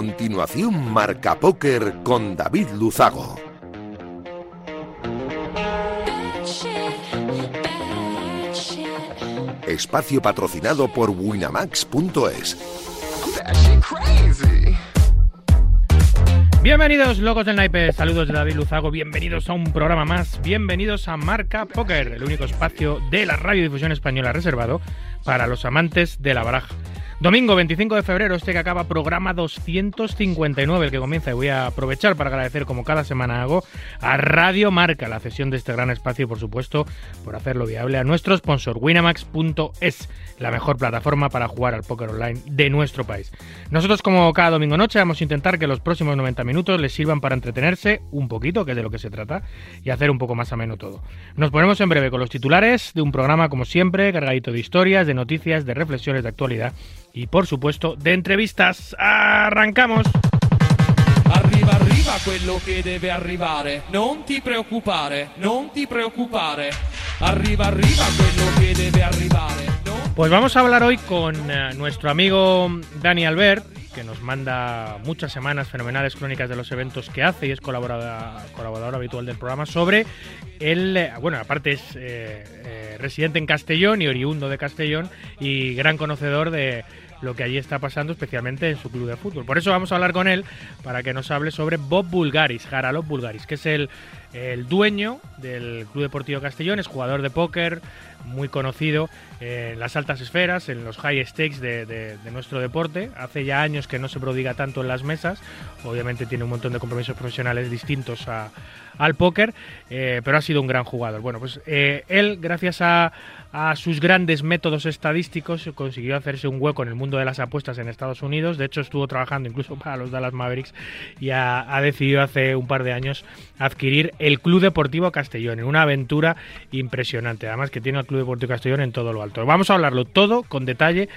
continuación Marca Póker con David Luzago. Espacio patrocinado por Winamax.es. Bienvenidos, locos del naipe. Saludos de David Luzago. Bienvenidos a un programa más. Bienvenidos a Marca Póker, el único espacio de la radiodifusión española reservado para los amantes de la baraja. Domingo 25 de febrero, este que acaba programa 259, el que comienza, y voy a aprovechar para agradecer, como cada semana hago, a Radio Marca la cesión de este gran espacio y, por supuesto, por hacerlo viable a nuestro sponsor, Winamax.es, la mejor plataforma para jugar al póker online de nuestro país. Nosotros, como cada domingo noche, vamos a intentar que los próximos 90 minutos les sirvan para entretenerse un poquito, que es de lo que se trata, y hacer un poco más ameno todo. Nos ponemos en breve con los titulares de un programa, como siempre, cargadito de historias, de noticias, de reflexiones de actualidad y por supuesto de entrevistas. ¡Arrancamos! Arriva, arriva quello che deve arrivare. Non ti preoccupare, non ti preoccupare. Arriva, arriva quello che debe arrivare. Pues vamos a hablar hoy con eh, nuestro amigo Dani Albert, que nos manda muchas semanas fenomenales crónicas de los eventos que hace y es colaborador, colaborador habitual del programa sobre el, eh, bueno, aparte es eh, eh, residente en Castellón y oriundo de Castellón y gran conocedor de lo que allí está pasando, especialmente en su club de fútbol. Por eso vamos a hablar con él para que nos hable sobre Bob Bulgaris, Jaralov Bulgaris, que es el, el dueño del Club Deportivo Castellón, es jugador de póker, muy conocido en las altas esferas, en los high stakes de, de, de, nuestro deporte. Hace ya años que no se prodiga tanto en las mesas, obviamente tiene un montón de compromisos profesionales distintos a, al póker, eh, pero ha sido un gran jugador. Bueno, pues eh, él, gracias a, a, sus grandes métodos estadísticos, consiguió hacerse un hueco en el mundo de las apuestas en Estados Unidos. De hecho, estuvo trabajando incluso para los Dallas Mavericks y ha, decidido hace un par de años adquirir el Club Deportivo Castellón en una aventura impresionante. Además, que tiene el Club Deportivo Castellón en todo lo alto. Vamos a hablarlo todo con detalle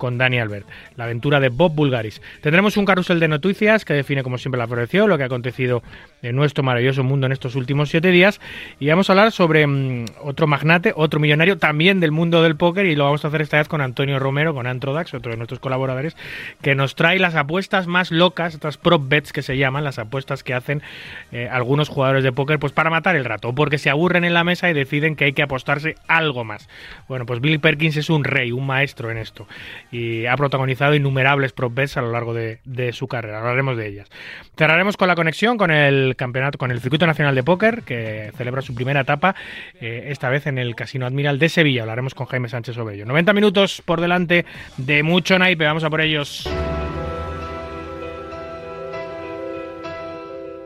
con Dani Albert, la aventura de Bob Bulgaris. Tendremos un carrusel de noticias que define, como siempre, la floreció, lo que ha acontecido en nuestro maravilloso mundo en estos últimos siete días. Y vamos a hablar sobre um, otro magnate, otro millonario también del mundo del póker. Y lo vamos a hacer esta vez con Antonio Romero, con Antrodax, otro de nuestros colaboradores, que nos trae las apuestas más locas, estas prop bets que se llaman, las apuestas que hacen eh, algunos jugadores de póker, pues para matar el rato, porque se aburren en la mesa y deciden que hay que apostarse algo más. Bueno, pues Bill Perkins es un rey, un maestro en esto y ha protagonizado innumerables prop bets a lo largo de, su carrera. Hablaremos de ellas. Cerraremos con la conexión con el campeonato, con el Circuito Nacional de Póker, que celebra su primera etapa, eh, esta vez en el Casino Admiral de Sevilla. Hablaremos con Jaime Sánchez sobre ello. 90 minutos por delante de mucho naipe. Vamos a por ellos.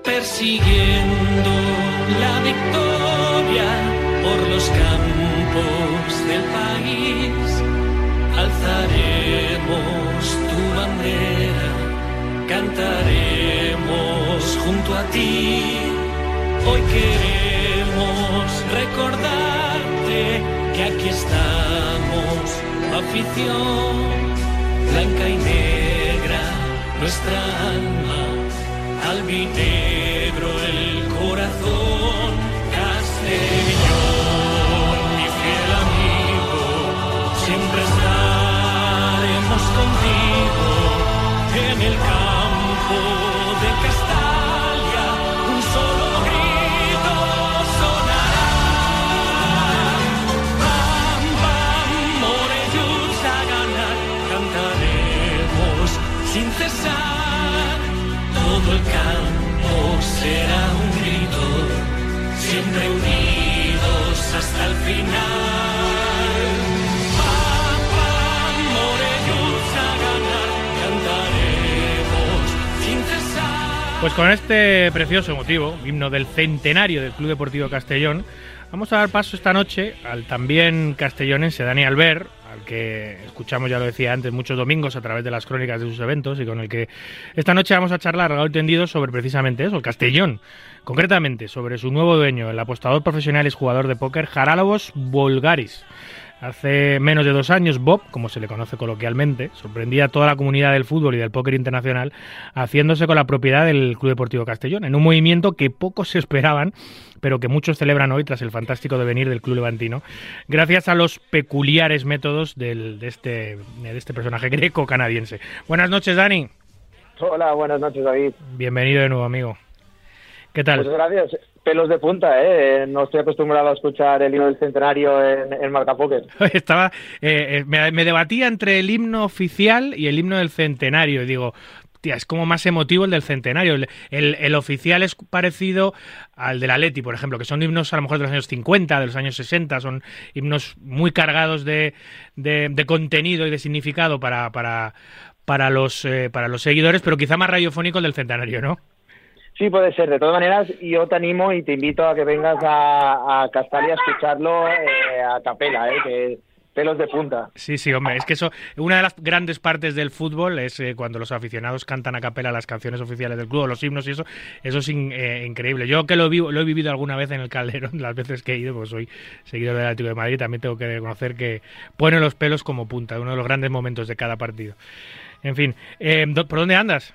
Persiguiendo la victoria por los campos del país tu cantaremos junto a ti. Hoy queremos recordarte que aquí estamos, afición blanca y negra, nuestra alma, albinegro el corazón, Castellón. contigo en el campo de Castalia, un solo grito sonará. Bam, bam, Morellos a ganar, cantaremos sin cesar. Todo el campo será un grito, siempre unidos hasta el final. Pues con este precioso motivo, himno del centenario del Club Deportivo Castellón, vamos a dar paso esta noche al también castellonense Dani Albert, al que escuchamos, ya lo decía antes, muchos domingos a través de las crónicas de sus eventos y con el que esta noche vamos a charlar largo y tendido sobre precisamente eso, el Castellón. Concretamente, sobre su nuevo dueño, el apostador profesional y jugador de póker Jarálogos Volgaris. Hace menos de dos años, Bob, como se le conoce coloquialmente, sorprendía a toda la comunidad del fútbol y del póker internacional haciéndose con la propiedad del Club Deportivo Castellón, en un movimiento que pocos se esperaban, pero que muchos celebran hoy tras el fantástico devenir del Club Levantino, gracias a los peculiares métodos del, de, este, de este personaje greco-canadiense. Buenas noches, Dani. Hola, buenas noches, David. Bienvenido de nuevo, amigo. ¿Qué tal? Muchas gracias. Pelos de punta, ¿eh? No estoy acostumbrado a escuchar el himno del centenario en, en Marca Poker. Estaba, eh, eh, me, me debatía entre el himno oficial y el himno del centenario. Y digo, tía, es como más emotivo el del centenario. El, el- el oficial es parecido al del Atleti, por ejemplo, que son himnos a lo mejor de los años 50, de los años 60, son himnos muy cargados de, de- de contenido y de significado para, para, para, los, eh, para los seguidores, pero quizá más radiofónico el del centenario, ¿no? Sí, puede ser. De todas maneras, yo te animo y te invito a que vengas a, a Castalia a escucharlo eh, a capela, ¿eh? Pelos de punta. Sí, sí, hombre, es que eso, una de las grandes partes del fútbol es eh, cuando los aficionados cantan a capela las canciones oficiales del club, los himnos y eso, eso es eh, increíble. Yo que lo, vivo, lo he vivido alguna vez en el Calderón, las veces que he ido, pues soy seguidor del Atlético de Madrid, también tengo que reconocer que pone los pelos como punta, uno de los grandes momentos de cada partido. En fin, ¿por dónde andas?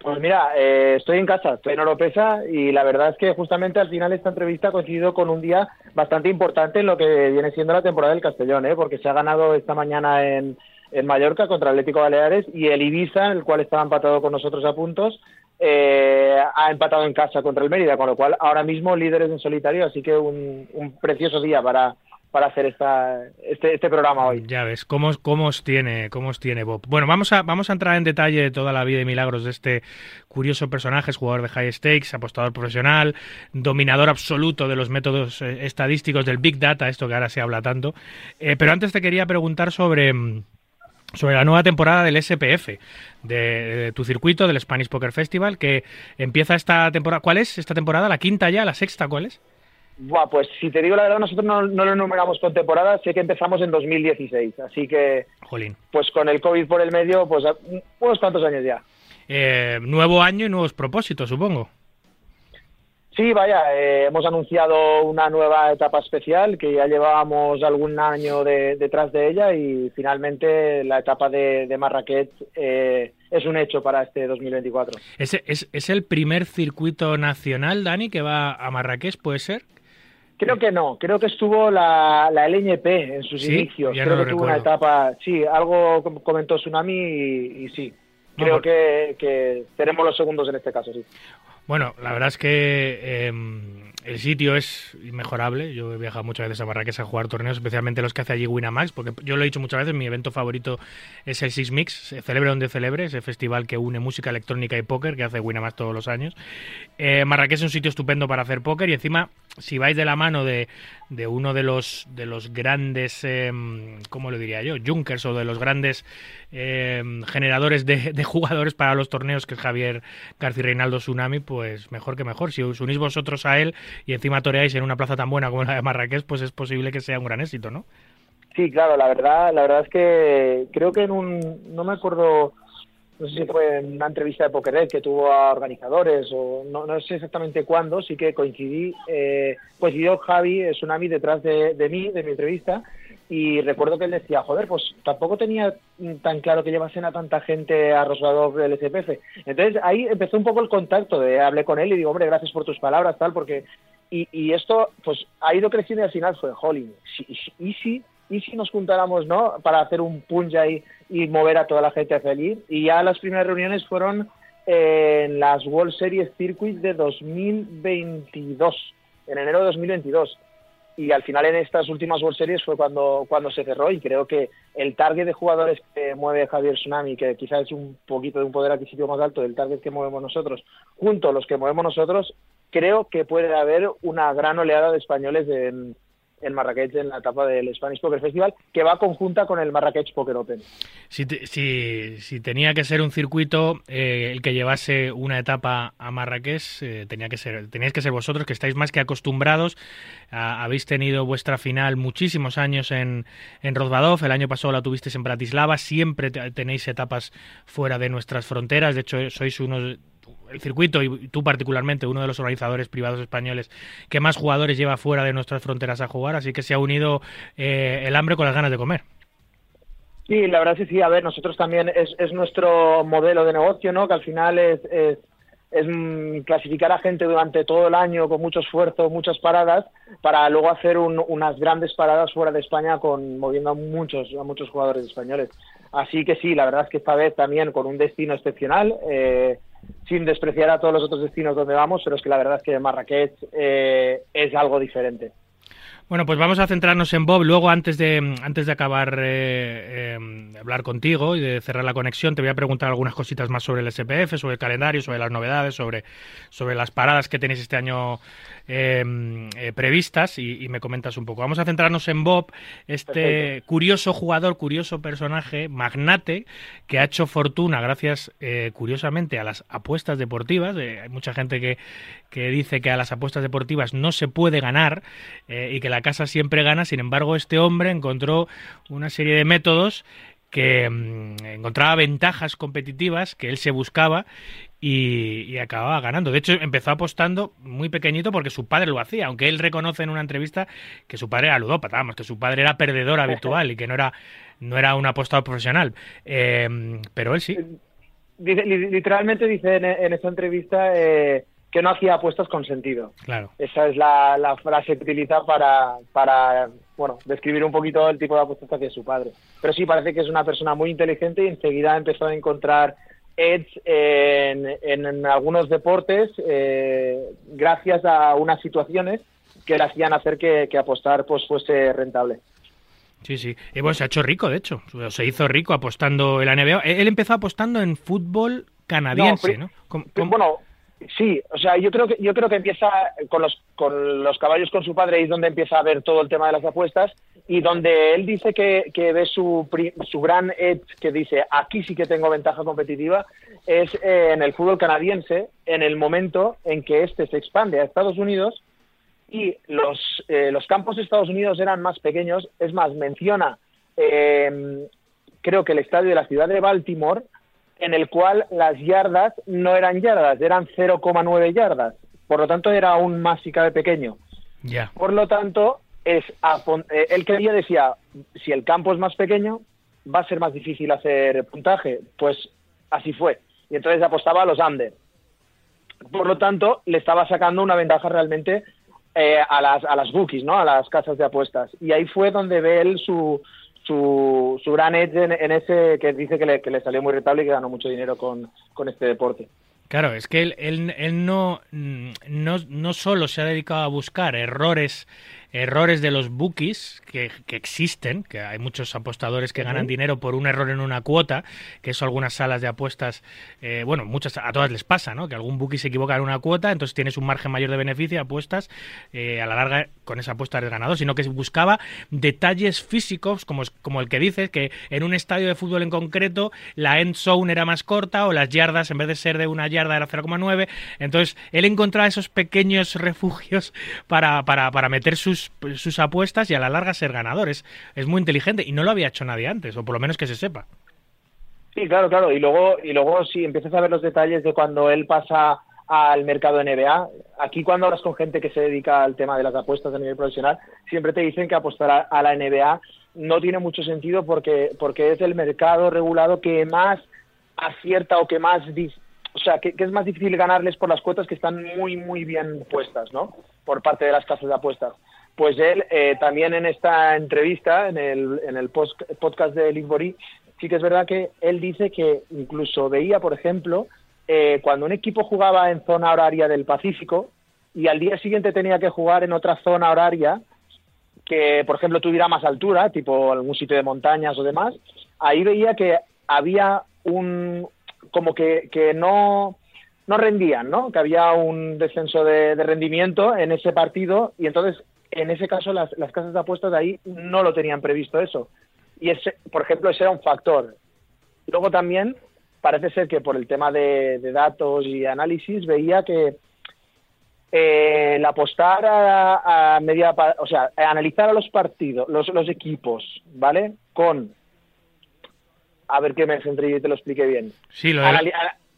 Pues mira, eh, estoy en casa, estoy en Oropesa y la verdad es que justamente al final esta entrevista ha coincidido con un día bastante importante en lo que viene siendo la temporada del Castellón, ¿eh? porque se ha ganado esta mañana en, en Mallorca contra Atlético Baleares y el Ibiza, el cual estaba empatado con nosotros a puntos, eh, ha empatado en casa contra el Mérida, con lo cual ahora mismo líderes en solitario, así que un, un precioso día para, para hacer esta, este, este programa hoy. Ya ves, cómo, os tiene, cómo os tiene Bob. Bueno, vamos a, vamos a entrar en detalle de toda la vida y milagros de este curioso personaje, es jugador de high stakes, apostador profesional, dominador absoluto de los métodos eh, estadísticos del Big Data, esto que ahora se habla tanto. Eh, pero antes te quería preguntar sobre, mm, sobre la nueva temporada del SPF, de, de tu circuito, del Spanish Poker Festival, que empieza esta temporada. ¿Cuál es esta temporada? ¿La quinta ya? ¿La sexta? ¿Cuál es? Buah, pues si te digo la verdad, nosotros no, no lo enumeramos con temporada, sé que empezamos en 2016, así que Jolín. pues con el COVID por el medio, pues a- unos cuantos años ya. Eh, nuevo año y nuevos propósitos, supongo. Sí, vaya, eh, hemos anunciado una nueva etapa especial que ya llevábamos algún año de- detrás de ella y finalmente la etapa de, de Marrakech eh, es un hecho para este 2024. ¿Es, es, es el primer circuito nacional, Dani, que va a Marrakech, puede ser? Creo que no, creo que estuvo la, la LNP en sus Sí, inicios. ya creo no que tuvo una etapa, sí, algo com- comentó Tsunami y, y sí. Creo que, que tenemos los segundos en este caso, sí. Bueno, la verdad es que eh, el sitio es inmejorable. Yo he viajado muchas veces a Marrakech a jugar torneos, especialmente los que hace allí Winamax, porque yo lo he dicho muchas veces, mi evento favorito es el Six Mix, se celebre donde celebre, ese festival que une música electrónica y póker que hace Winamax todos los años. Eh, Marrakech es un sitio estupendo para hacer póker y encima, si vais de la mano de, de uno de los, de los grandes, eh, ¿cómo lo diría yo? Junkers o de los grandes eh, generadores de, de jugadores para los torneos, que es Javier García Reinaldo Tsunami, pues mejor que mejor. Si os unís vosotros a él y encima toreáis en una plaza tan buena como la de Marrakech, pues es posible que sea un gran éxito, ¿no? Sí, claro, la verdad, la verdad es que creo que en un, no me acuerdo, no sé si fue en una entrevista de Pokerhead que tuvo a organizadores o no, no sé exactamente cuándo, sí que coincidí, eh, coincidió Javi eh, Tsunami detrás de, de mí, de mi entrevista, y recuerdo que él decía, joder, pues tampoco tenía tan claro que llevasen a tanta gente a Rosvadov del SPF. Entonces ahí empezó un poco el contacto, de hablé con él y digo, hombre, gracias por tus palabras, tal, porque... Y, y esto, pues, ha ido creciendo y al final fue, jolín, y si y si nos juntáramos, ¿no? Para hacer un punch ahí y mover a toda la gente hacia allí. Y ya las primeras reuniones fueron eh, en las World Series Circuit de 2022, en enero de 2022. Y al final en estas últimas World Series fue cuando, cuando se cerró y creo que el target de jugadores que mueve Javier Tsunami, que quizás es un poquito de un poder adquisitivo más alto del target que movemos nosotros, junto a los que movemos nosotros, creo que puede haber una gran oleada de españoles en, en Marrakech en la etapa del Spanish Poker Festival, que va conjunta con el Marrakech Poker Open. Si, si, si tenía que ser un circuito eh, el que llevase una etapa a Marrakech, eh, tenía que ser, teníais que ser vosotros, que estáis más que acostumbrados. habéis tenido vuestra final muchísimos años en, en Rozvadov, el año pasado la tuvisteis en Bratislava, siempre te- tenéis etapas fuera de nuestras fronteras, de hecho sois unos el circuito y tú particularmente uno de los organizadores privados españoles que más jugadores lleva fuera de nuestras fronteras a jugar, así que se ha unido eh, el hambre con las ganas de comer. Sí, la verdad que sí, a ver, nosotros también es, es nuestro modelo de negocio, ¿no? Que al final es, es, es, clasificar a gente durante todo el año con mucho esfuerzo, muchas paradas, para luego hacer un- unas grandes paradas fuera de España con moviendo a muchos, a muchos jugadores españoles. Así que sí, la verdad es que esta vez también con un destino excepcional, eh, sin despreciar a todos los otros destinos donde vamos, pero es que la verdad es que Marrakech eh, es algo diferente. Bueno, pues vamos a centrarnos en Bob. Luego, antes de, antes de acabar eh, eh, hablar contigo y de cerrar la conexión, te voy a preguntar algunas cositas más sobre el SPF, sobre el calendario, sobre las novedades, sobre, sobre las paradas que tenéis este año eh, previstas y, y me comentas un poco. Vamos a centrarnos en Bob, este Perfecto. curioso jugador, curioso personaje, magnate, que ha hecho fortuna gracias, eh, curiosamente, a las apuestas deportivas. Eh, hay mucha gente que, que dice que a las apuestas deportivas no se puede ganar y que la casa siempre gana. Sin embargo, este hombre encontró una serie de métodos que mm, encontraba ventajas competitivas que él se buscaba y, y acababa ganando. De hecho, empezó apostando muy pequeñito porque su padre lo hacía, aunque él reconoce en una entrevista que su padre era ludópata, vamos, que su padre era perdedor habitual y que no era, no era un apostador profesional. Eh, pero él sí. Dice- li- literalmente dice en, en esta entrevista eh, que no hacía apuestas con sentido. Claro. Esa es la, la frase que utiliza para, para, bueno, describir un poquito el tipo de apuestas que hacía su padre. Pero sí parece que es una persona muy inteligente y enseguida empezó a encontrar edge en, en, en algunos deportes eh, gracias a unas situaciones que le hacían hacer que, que apostar pues fuese rentable. Sí, sí. Y bueno, se ha hecho rico, de hecho. Se hizo rico apostando en la NBA. Él empezó apostando en fútbol canadiense, ¿no? ¿Cómo- Pero, cómo- Bueno, sí, o sea, yo creo que yo creo que empieza con los con los caballos con su padre y es donde empieza a ver todo el tema de las apuestas y donde él dice que, que ve su su gran edge que dice aquí sí que tengo ventaja competitiva es eh, en el fútbol canadiense en el momento en que este se expande a Estados Unidos y los eh, los campos de Estados Unidos eran más pequeños, es más menciona eh, creo que el estadio de la ciudad de Baltimore en el cual las yardas no eran yardas, eran 0,9 yardas. Por lo tanto, era aún más si cabe pequeño. Ya. Por lo tanto, es apon- eh, él quería decía, si el campo es más pequeño, va a ser más difícil hacer puntaje. Pues así fue. Y entonces apostaba a los under. Por lo tanto, le estaba sacando una ventaja realmente eh, a las a las bookies, ¿no? A las casas de apuestas. Y ahí fue donde ve él su su, su gran edge en, ese que dice que le, que le salió muy rentable y que ganó mucho dinero con, con este deporte. Claro, es que él, él, él no, mm, no, no solo se ha dedicado a buscar errores, errores de los bookies que, que existen, que hay muchos apostadores que ganan dinero por un error en una cuota, que eso algunas salas de apuestas, eh, bueno, muchas a todas les pasa, ¿no? Que algún bookie se equivoca en una cuota, entonces tienes un margen mayor de beneficio, apuestas, eh, a la larga con esa apuesta eres ganador, sino que buscaba detalles físicos, como, como el que dices, que en un estadio de fútbol en concreto la end zone era más corta o las yardas en vez de ser de una yarda era 0,9. Entonces él encontraba esos pequeños refugios para, para, para meter sus, sus apuestas y a la larga ser ganador. Es, es muy inteligente y no lo había hecho nadie antes, o por lo menos que se sepa. Sí, claro, claro. Y luego, y luego si empiezas a ver los detalles de cuando él pasa al mercado NBA, aquí cuando hablas con gente que se dedica al tema de las apuestas a nivel profesional, siempre te dicen que apostar a, la NBA no tiene mucho sentido porque, porque es el mercado regulado que más acierta o que más o sea, que es más difícil ganarles por las cuotas que están muy, muy bien puestas, ¿no? Por parte de las casas de apuestas. Pues él eh, también en esta entrevista, en el, en el podcast de Ligbori, sí que es verdad que él dice que incluso veía, por ejemplo, eh, cuando un equipo jugaba en zona horaria del Pacífico y al día siguiente tenía que jugar en otra zona horaria que, por ejemplo, tuviera más altura, tipo algún sitio de montañas o demás, ahí veía que había un, como que, que no, no rendían, ¿no? Que había un descenso de, de rendimiento en ese partido y entonces, en ese caso, las, las casas de apuestas de ahí no lo tenían previsto eso. Y, ese, por ejemplo, ese era un factor. Luego también parece ser que por el tema de, de datos y análisis veía que eh, el apostar a, a media, o sea, a analizar a los partidos, los, los equipos, ¿vale? Con, a ver que me centre y te lo explique bien. Sí, lo Anali-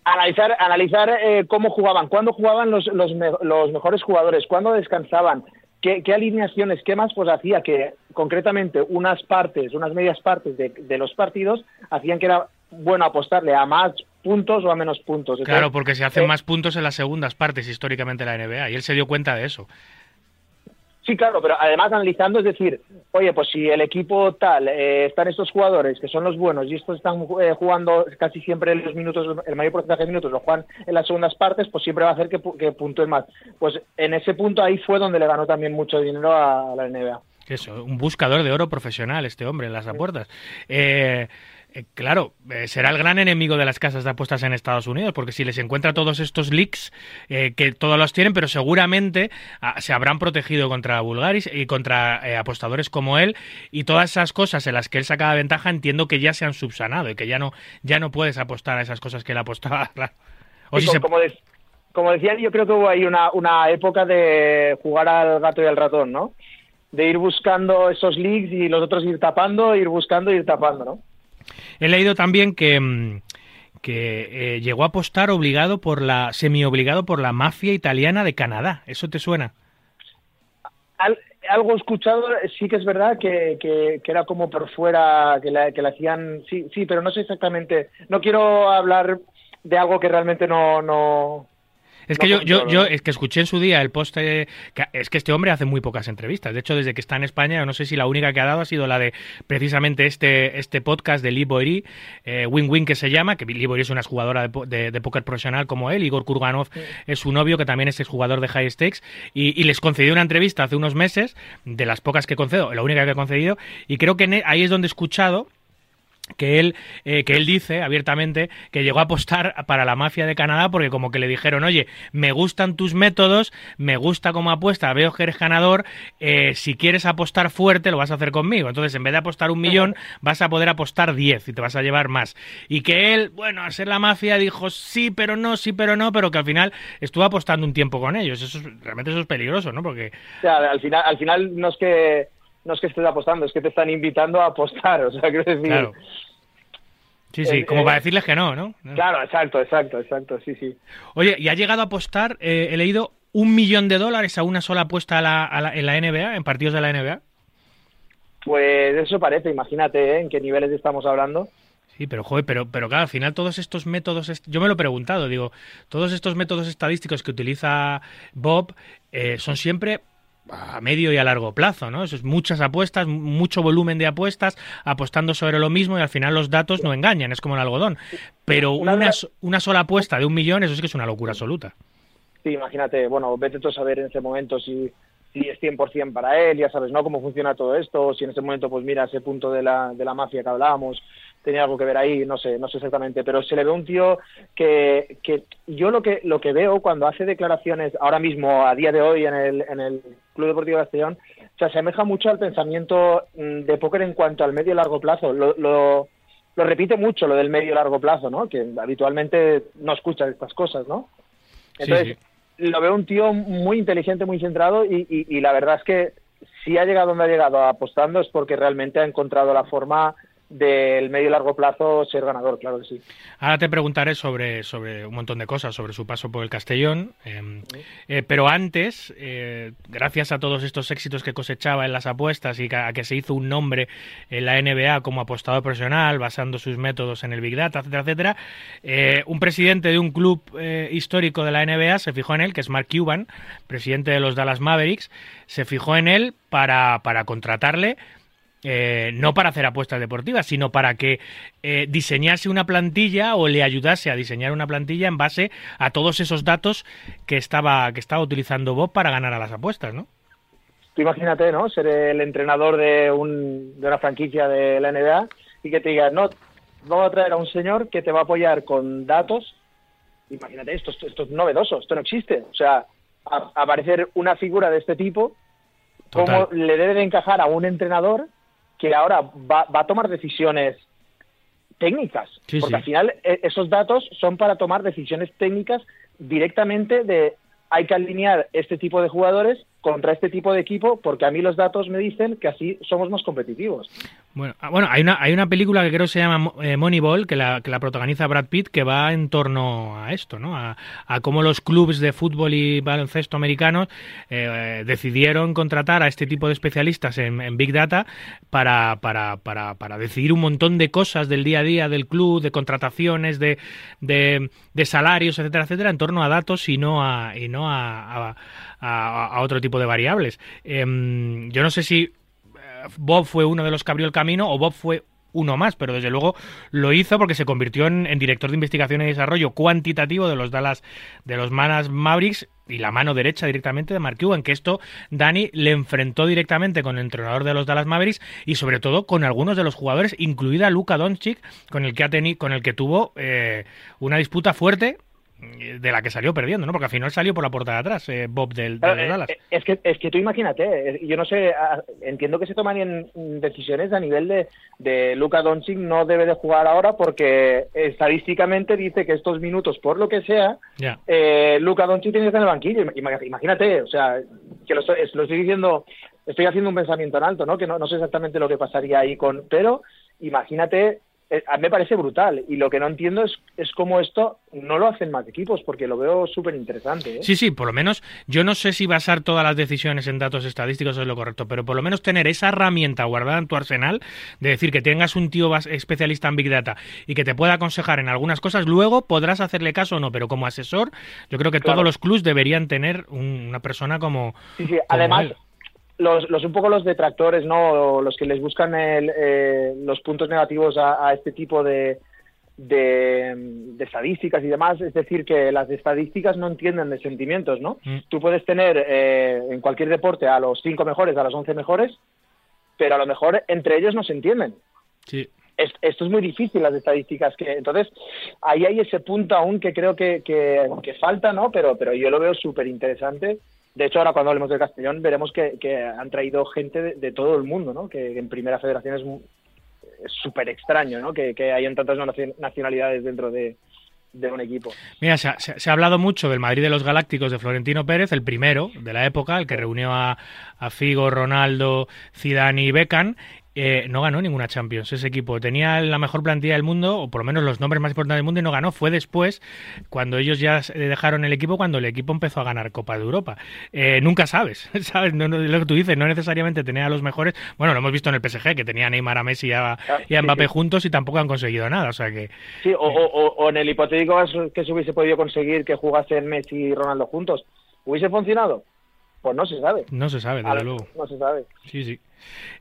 analizar, analizar eh, cómo jugaban, cuándo jugaban los, los, me- los mejores jugadores, cuándo descansaban, qué, qué alineaciones, qué más, pues hacía que concretamente unas partes, unas medias partes de, de los partidos hacían que era bueno apostarle a más puntos o a menos puntos. Claro, porque se hacen eh, más puntos en las segundas partes históricamente de la NBA y él se dio cuenta de eso. Sí, claro, pero además analizando, es decir, oye, pues si el equipo tal, eh, están estos jugadores que son los buenos y estos están eh, jugando casi siempre los minutos, el mayor porcentaje de minutos lo juegan en las segundas partes, pues siempre va a hacer que, que puntúen más. Pues en ese punto ahí fue donde le ganó también mucho dinero a, la NBA. Eso, un buscador de oro profesional este hombre en las apuestas. Eh, eh, claro, eh, será el gran enemigo de las casas de apuestas en Estados Unidos, porque si les encuentra todos estos leaks, eh, que todos los tienen, pero seguramente ah, se habrán protegido contra Bulgaris y contra eh, apostadores como él, y todas esas cosas en las que él sacaba ventaja, entiendo que ya se han subsanado y que ya no, ya no puedes apostar a esas cosas que él apostaba. O si se- como, de- como decían, yo creo que hubo ahí una, una época de jugar al gato y al ratón, ¿no? De ir buscando esos leaks y los otros ir tapando, ir buscando ir tapando, ¿no? He leído también que, mm, que eh, llegó a apostar obligado por la, semi-obligado por la mafia italiana de Canadá. ¿Eso te suena? Al- algo escuchado, sí que es verdad que, que, que era como por fuera, que la, que la hacían, sí, sí, pero no sé exactamente, no quiero hablar de algo que realmente no, no, Es que No yo, yo, yo es que escuché en su día el post eh, que- es que este hombre hace muy pocas entrevistas. De hecho, desde que está en España, no sé si la única que ha dado ha sido la de precisamente este, este podcast de Lee eh, Win Win que se llama, que Lee es una jugadora de, po- de, de póker profesional como él, Igor Kurganov es su novio, que también es jugador de High Stakes, y, y les concedió una entrevista hace unos meses, de las pocas que concedo, la única que he concedido, y creo que e- ahí es donde he escuchado que él, eh, que él dice abiertamente que llegó a apostar para la mafia de Canadá porque como que le dijeron, oye, me gustan tus métodos, me gusta cómo apuesta, veo que eres ganador, eh, si quieres apostar fuerte lo vas a hacer conmigo. Entonces, en vez de apostar un millón, vas a poder apostar 10 y te vas a llevar más. Y que él, bueno, al ser la mafia dijo sí, pero no, sí, pero no, pero que al final estuvo apostando un tiempo con ellos. Eso es- realmente eso es peligroso, ¿no? Porque o sea, al final, al final no es que no es que estés apostando, es que te están invitando a apostar, o sea, quiero decir, Claro. Sí, sí, como eh, para decirles que no, ¿no? claro, exacto, exacto, exacto, sí, sí. Oye, ¿y ha llegado a apostar, eh, he leído, un millón de dólares a una sola apuesta a la- a la- en la NBA, en partidos de la NBA? Pues eso parece, imagínate ¿eh? en qué niveles estamos hablando. Sí, pero joder, pero, pero claro, al final todos estos métodos, yo me lo he preguntado, digo, todos estos métodos estadísticos que utiliza Bob eh, son siempre a medio y a largo plazo, ¿no? Eso es muchas apuestas, mucho volumen de apuestas, apostando sobre lo mismo y al final los datos no engañan, es como el algodón. Pero Una una sola apuesta de un millón, eso sí que es una locura absoluta. Sí, imagínate, bueno, vete tú a saber en ese momento si, si es 100% para él, ya sabes, ¿no? Cómo funciona todo esto, si en ese momento, pues mira, ese punto de la, de la mafia que hablábamos, tenía algo que ver ahí, no sé, no sé exactamente, pero se le ve un tío que, que yo lo que, lo que veo cuando hace declaraciones ahora mismo, a día de hoy, en el, en el Club Deportivo Castellón, se asemeja mucho al pensamiento mm, de póker en cuanto al medio y largo plazo. Lo, lo, lo repite mucho lo del medio y largo plazo, ¿no? Que habitualmente no escucha estas cosas, ¿no? Sí, Entonces, sí. lo veo un tío muy inteligente, muy centrado y, y- y la verdad es que si ha llegado donde ha llegado apostando es porque realmente ha encontrado la forma del medio y largo plazo ser ganador, claro que sí. Ahora te preguntaré sobre, sobre un montón de cosas, sobre su paso por el Castellón. eh, eh, pero antes, eh, gracias a todos estos éxitos que cosechaba en las apuestas y a que se hizo un nombre en la NBA como apostador profesional, basando sus métodos en el Big Data, etcétera, etcétera, eh, un presidente de un club histórico de la NBA se fijó en él, que es Mark Cuban, presidente de los Dallas Mavericks, se fijó en él para, para contratarle eh, no para hacer apuestas deportivas, sino para que eh, diseñase una plantilla o le ayudase a diseñar una plantilla en base a todos esos datos que estaba, que estaba utilizando Bob para ganar a las apuestas, ¿no? Tú imagínate, ¿no? Ser el entrenador de, un, de una franquicia de la NBA y que te digas, no, vamos a traer a un señor que te va a apoyar con datos. Imagínate, esto, esto, esto es novedoso, esto no existe. O sea, a- aparecer una figura de este tipo, Total. cómo le debe de encajar a un entrenador que ahora va, va a tomar decisiones técnicas. Sí, porque sí. al final e- esos datos son para tomar decisiones técnicas directamente de hay que alinear este tipo de jugadores contra este tipo de equipo porque a mí los datos me dicen que así somos más competitivos. Bueno, ah, bueno hay, una, hay una película que creo que se llama eh, Moneyball, que la, que la protagoniza Brad Pitt, que va en torno a esto, ¿no? A, cómo los clubes de fútbol y baloncesto americanos eh, decidieron contratar a este tipo de especialistas en, Big Data para, para, para, para, decidir un montón de cosas del día a día del club, de contrataciones, de, de, salarios, etcétera, etcétera, en torno a datos y no a, y no a, a otro tipo de variables. Em, yo no sé si Bob fue uno de los que abrió el camino o Bob fue uno más, pero desde luego lo hizo porque se convirtió en, director de investigación y desarrollo cuantitativo de los Dallas, de los Manas Mavericks y la mano derecha directamente de Mark Cuban, que esto Dani le enfrentó directamente con el entrenador de los Dallas Mavericks y sobre todo con algunos de los jugadores, incluida Luka Doncic, con el que ha tenido, con el que tuvo eh, una disputa fuerte de la que salió perdiendo, ¿no? Porque al final salió por la puerta de atrás, eh, Bob del, de eh, Dallas. Eh, es que, es que tú imagínate, yo no sé, entiendo que se tomarían decisiones a nivel de, de Luka Doncic no debe de jugar ahora porque estadísticamente dice que estos minutos, por lo que sea, eh, Luka Doncic tiene que estar en el banquillo. Imagínate, o sea, que lo, lo estoy diciendo, estoy haciendo un pensamiento en alto, ¿no? Que no, no sé exactamente lo que pasaría ahí con, pero imagínate eh, a mí me parece brutal y lo que no entiendo es, es cómo esto no lo hacen más equipos porque lo veo súper interesante. ¿eh? Sí, sí, por lo menos yo no sé si basar todas las decisiones en datos estadísticos es lo correcto, pero por lo menos tener esa herramienta guardada en tu arsenal de decir que tengas un tío especialista en Big Data y que te pueda aconsejar en algunas cosas, luego podrás hacerle caso o no, pero como asesor yo creo que todos los clubs deberían tener una persona como... Sí, sí, además los, los un poco los detractores, ¿no? Los que les buscan el, eh, los puntos negativos a, este tipo de, de, estadísticas y demás, es decir, que las estadísticas no entienden de sentimientos, ¿no? Mm. Tú puedes tener eh, en cualquier deporte a los cinco mejores, a los once mejores, pero a lo mejor entre ellos no se entienden. Sí. esto es muy difícil, las estadísticas. que Entonces, ahí hay ese punto aún que creo que, que, que falta, ¿no? Pero, pero yo lo veo súper interesante de hecho, ahora cuando hablemos de Castellón veremos que, han traído gente de, todo el mundo, ¿no? Que, en Primera Federación es súper extraño, ¿no? Que, que hayan tantas nacionalidades dentro de, un equipo. Mira, se ha, hablado mucho del Madrid de los Galácticos de Florentino Pérez, el primero de la época, el que reunió a, a Figo, Ronaldo, Zidane y Beckham, eh, no ganó ninguna Champions ese equipo. Tenía la mejor plantilla del mundo, o por lo menos los nombres más importantes del mundo, y no ganó. Fue después, cuando ellos ya dejaron el equipo, cuando el equipo empezó a ganar Copa de Europa. Eh, nunca sabes, ¿sabes? No, lo que tú dices, no necesariamente tenía a los mejores. Bueno, lo hemos visto en el PSG, que tenía a Neymar, a Messi y a, Mbappé juntos y tampoco han conseguido nada. O sea que. Sí, o, en el hipotético que se hubiese podido conseguir que jugasen Messi y Ronaldo juntos, ¿hubiese funcionado? Pues no se sabe. No se sabe, desde luego. No se sabe. Sí, sí.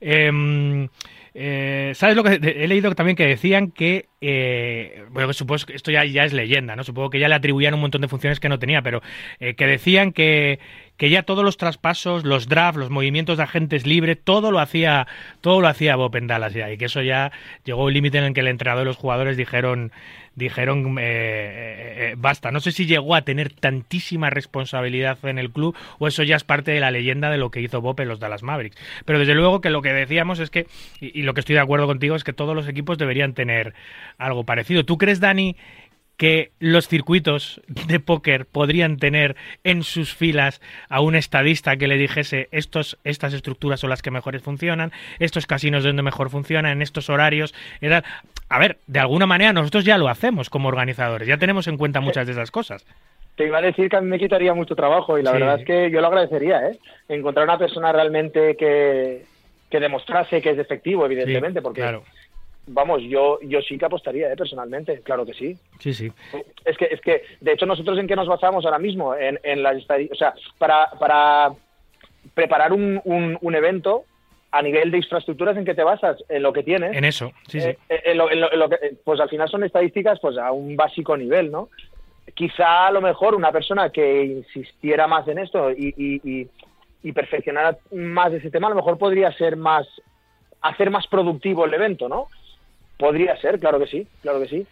Em, eh, ¿Sabes lo que he leído también que decían que, eh, bueno, supongo que esto ya, ya es leyenda, ¿no? Supongo que ya le atribuían un montón de funciones que no tenía, pero eh, que decían que, que ya todos los traspasos, los drafts, los movimientos de agentes libres, todo lo hacía, todo lo hacía Bob en Dallas ya, y que eso ya llegó un límite en el que el entrenador y los jugadores dijeron, dijeron eh, eh, eh, basta. No sé si llegó a tener tantísima responsabilidad en el club o eso ya es parte de la leyenda de lo que hizo Bob en los Dallas Mavericks. Pero desde luego que lo que decíamos es que, y, y lo que estoy de acuerdo contigo, es que todos los equipos deberían tener algo parecido. ¿Tú crees, Dani, que los circuitos de póker podrían tener en sus filas a un estadista que le dijese estos, estas estructuras son las que mejores funcionan, estos casinos donde mejor funcionan, en estos horarios. A ver, de alguna manera nosotros ya lo hacemos como organizadores, ya tenemos en cuenta muchas de esas cosas. Te iba a decir que a mí me quitaría mucho trabajo y la verdad es que yo lo agradecería, ¿eh? Encontrar una persona realmente que, que demostrase que es efectivo, evidentemente, porque claro vamos, yo yo sí que apostaría, ¿eh? personalmente, claro que sí. Sí, sí. Es que, es que, de hecho, nosotros en qué nos basamos ahora mismo, en, en las o sea, para, para preparar un, un, evento a nivel de infraestructuras, ¿en qué te basas? En lo que tienes. En eso, sí, sí. Eh, lo, pues al final son estadísticas pues a un básico nivel, ¿no? Quizá a lo mejor una persona que insistiera más en esto y, y, y perfeccionara más ese tema, a lo mejor podría ser más hacer más productivo el evento, ¿no? Podría ser, claro que sí, claro que sí.